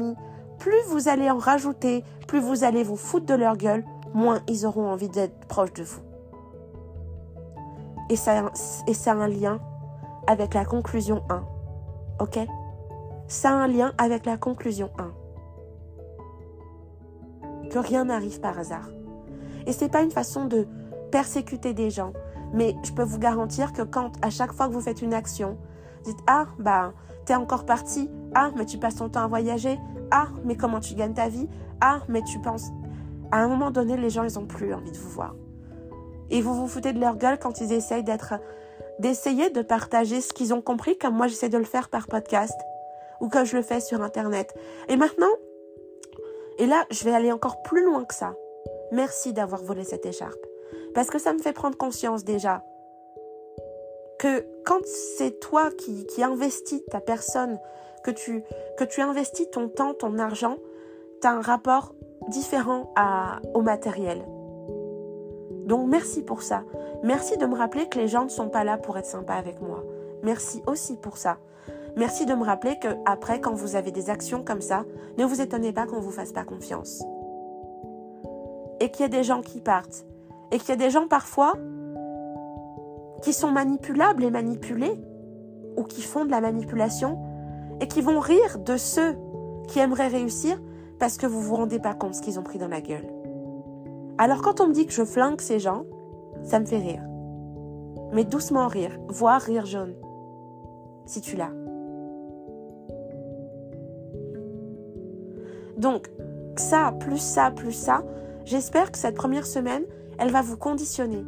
plus vous allez en rajouter, plus vous allez vous foutre de leur gueule, moins ils auront envie d'être proches de vous. Et ça, et ça a un lien avec la conclusion 1. Ok? Ça a un lien avec la conclusion 1. Que rien n'arrive par hasard. Et c'est pas une façon de persécuter des gens, mais je peux vous garantir que quand, à chaque fois que vous faites une action, dites Ah, bah, t'es encore parti. Ah, mais tu passes ton temps à voyager. Ah, mais comment tu gagnes ta vie. Ah, mais tu penses. À un moment donné, les gens, ils ont plus envie de vous voir. Et vous vous foutez de leur gueule quand ils essayent d'être. d'essayer de partager ce qu'ils ont compris, comme moi j'essaie de le faire par podcast ou que je le fais sur Internet. Et maintenant, et là, je vais aller encore plus loin que ça. Merci d'avoir volé cette écharpe. Parce que ça me fait prendre conscience déjà que quand c'est toi qui, investis ta personne, que tu, investis ton temps, ton argent, tu as un rapport différent au matériel. Donc merci pour ça. Merci de me rappeler que les gens ne sont pas là pour être sympas avec moi. Merci aussi pour ça. Merci de me rappeler que après, quand vous avez des actions comme ça, ne vous étonnez pas qu'on ne vous fasse pas confiance. Et qu'il y a des gens qui partent. Et qu'il y a des gens parfois qui sont manipulables et manipulés, ou qui font de la manipulation, et qui vont rire de ceux qui aimeraient réussir parce que vous vous rendez pas compte ce qu'ils ont pris dans la gueule. Alors quand on me dit que je flingue ces gens, ça me fait rire. Mais doucement rire, voire rire jaune, si tu l'as. Donc, ça, plus ça, plus ça, j'espère que cette première semaine, elle va vous conditionner.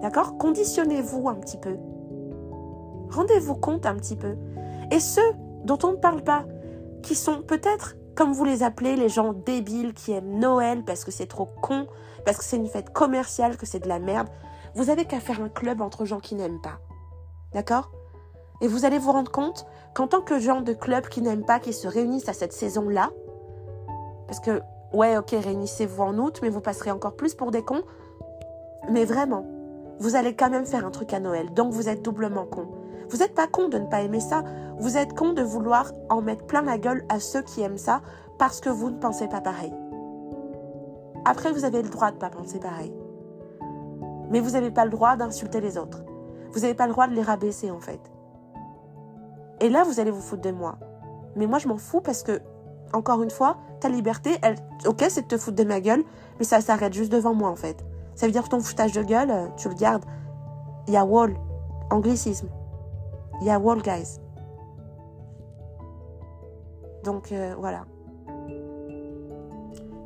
D'accord? Conditionnez-vous un petit peu. Rendez-vous compte un petit peu. Et ceux dont on ne parle pas, qui sont peut-être, comme vous les appelez, les gens débiles qui aiment Noël parce que c'est trop con, parce que c'est une fête commerciale, que c'est de la merde, vous avez qu'à faire un club entre gens qui n'aiment pas. D'accord? Et vous allez vous rendre compte qu'en tant que gens de club qui n'aiment pas, qui se réunissent à cette saison-là, parce que, ouais, ok, réunissez-vous en août, mais vous passerez encore plus pour des cons, mais vraiment, vous allez quand même faire un truc à Noël, donc vous êtes doublement con. Vous n'êtes pas con de ne pas aimer ça, vous êtes con de vouloir en mettre plein la gueule à ceux qui aiment ça parce que vous ne pensez pas pareil. Après, vous avez le droit de ne pas penser pareil. Mais vous n'avez pas le droit d'insulter les autres. Vous n'avez pas le droit de les rabaisser en fait. Et là, vous allez vous foutre de moi. Mais moi, je m'en fous parce que, encore une fois, ta liberté, elle, ok, c'est de te foutre de ma gueule, mais ça s'arrête juste devant moi en fait. Ça veut dire que ton foutage de gueule, euh, tu le gardes. Il y a wall, anglicisme. Il y a wall, guys. Donc euh, voilà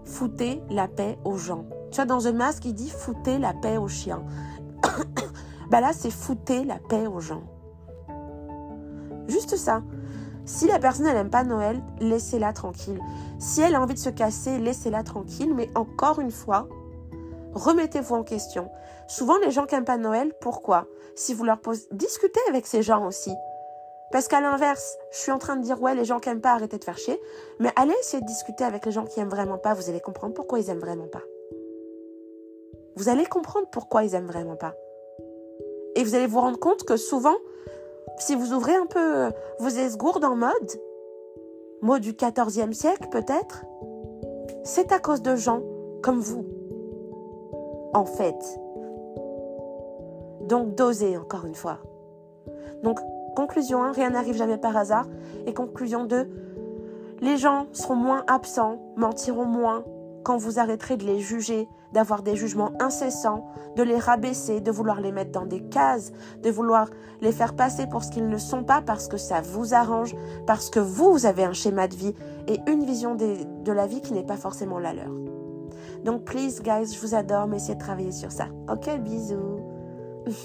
foutez la paix aux gens. Tu vois, dans The Mask, il dit foutez la paix aux chiens. <coughs> bah là, c'est foutez la paix aux gens. Juste ça. Si la personne, n'aime pas Noël, laissez-la tranquille. Si elle a envie de se casser, laissez-la tranquille. Mais encore une fois, remettez-vous en question. Souvent, les gens qui n'aiment pas Noël, pourquoi? Si vous leur posez, discutez avec ces gens aussi. Parce qu'à l'inverse, je suis en train de dire, ouais, les gens qui aiment pas, arrêtez de faire chier. Mais allez essayer de discuter avec les gens qui aiment vraiment pas, vous allez comprendre pourquoi ils aiment vraiment pas. Vous allez comprendre pourquoi ils aiment vraiment pas. Et vous allez vous rendre compte que souvent, si vous ouvrez un peu euh, vos esgourdes en mode, mot du 14e siècle peut-être, c'est à cause de gens comme vous. En fait. Donc dosez encore une fois. Donc Conclusion 1, rien n'arrive jamais par hasard. Et conclusion 2, les gens seront moins absents, mentiront moins, quand vous arrêterez de les juger, d'avoir des jugements incessants, de les rabaisser, de vouloir les mettre dans des cases, de vouloir les faire passer pour ce qu'ils ne sont pas parce que ça vous arrange, parce que vous, avez un schéma de vie et une vision de la vie qui n'est pas forcément la leur. Donc, please, guys, je vous adore, mais essayez de travailler sur ça. Ok, bisous. <laughs>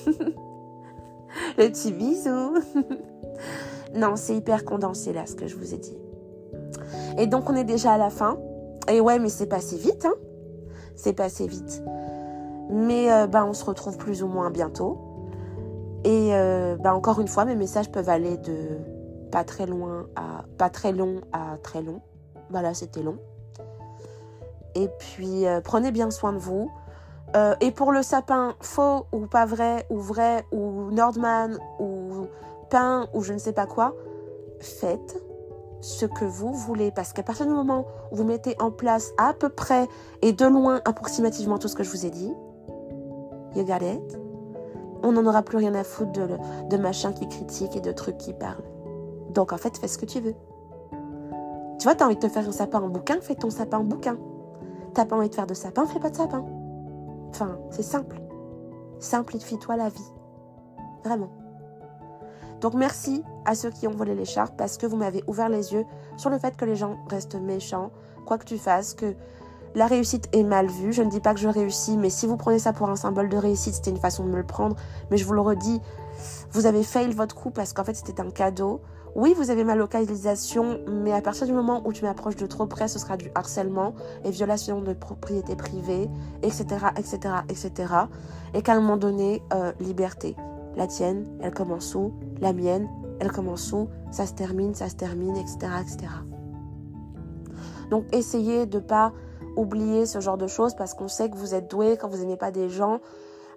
Le petit bisou. <laughs> non, c'est hyper condensé là, ce que je vous ai dit. Et donc, on est déjà à la fin. Et ouais, mais c'est passé vite, hein. C'est passé vite. Mais euh, bah, on se retrouve plus ou moins bientôt. Et euh, bah, encore une fois, mes messages peuvent aller de pas très loin à pas très long à très long. Bah là, c'était long. Et puis, euh, prenez bien soin de vous. et pour le sapin, faux ou pas vrai, ou vrai, ou Nordman, ou peint, ou je ne sais pas quoi, faites ce que vous voulez. Parce qu'à partir du moment où vous mettez en place à peu près et de loin approximativement tout ce que je vous ai dit, you got on n'en aura plus rien à foutre de, de machin qui critique et de trucs qui parlent. Donc en fait, fais ce que tu veux. Tu vois, t'as envie de te faire un sapin en bouquin, fais ton sapin en bouquin. T'as pas envie de faire de sapin, fais pas de sapin. Enfin, c'est simple. Simplifie-toi la vie. Vraiment. Donc merci à ceux qui ont volé l'écharpe parce que vous m'avez ouvert les yeux sur le fait que les gens restent méchants, quoi que tu fasses, que la réussite est mal vue. Je ne dis pas que je réussis, mais si vous prenez ça pour un symbole de réussite, c'était une façon de me le prendre. Mais je vous le redis, vous avez fail votre coup parce qu'en fait c'était un cadeau. Oui, vous avez ma localisation, mais à partir du moment où tu m'approches de trop près, ce sera du harcèlement et violation de propriété privée, etc., etc., etc. Et qu'à un moment donné, euh, liberté. La tienne, elle commence où? La mienne, elle commence où? Ça se termine, ça se termine, etc. etc. Donc essayez de ne pas oublier ce genre de choses parce qu'on sait que vous êtes doué quand vous n'aimez pas des gens.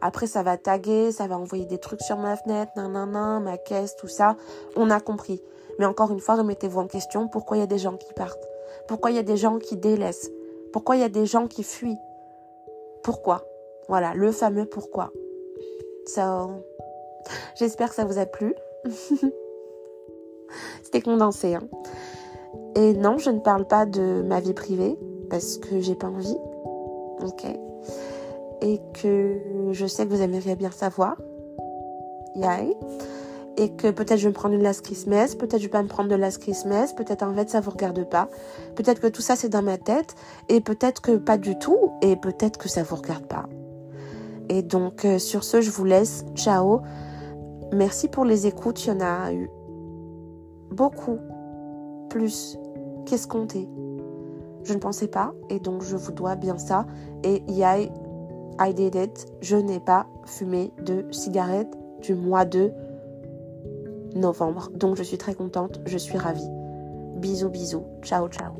Après, ça va taguer, ça va envoyer des trucs sur ma fenêtre, nanana, ma caisse, tout ça. On a compris. Mais encore une fois, remettez-vous en question pourquoi il y a des gens qui partent? Pourquoi il y a des gens qui délaissent? Pourquoi il y a des gens qui fuient? Pourquoi? Voilà, le fameux pourquoi. So, J'espère que ça vous a plu. <laughs> C'était condensé. Hein. Et non, je ne parle pas de ma vie privée parce que j'ai pas envie. Ok. Et que je sais que vous aimeriez bien savoir. Yay. Et que peut-être je vais me prendre une last Christmas, peut-être je vais pas me prendre de last Christmas, peut-être en fait ça vous regarde pas, peut-être que tout ça c'est dans ma tête, et peut-être que pas du tout, et peut-être que ça vous regarde pas. Et donc euh, sur ce, je vous laisse. Ciao. Merci pour les écoutes, il y en a eu beaucoup plus qu'escompté. Je ne pensais pas et donc je vous dois bien ça. Et yeah, I did it. Je n'ai pas fumé de cigarette du mois de novembre. Donc je suis très contente, je suis ravie. Bisous, bisous. Ciao, ciao.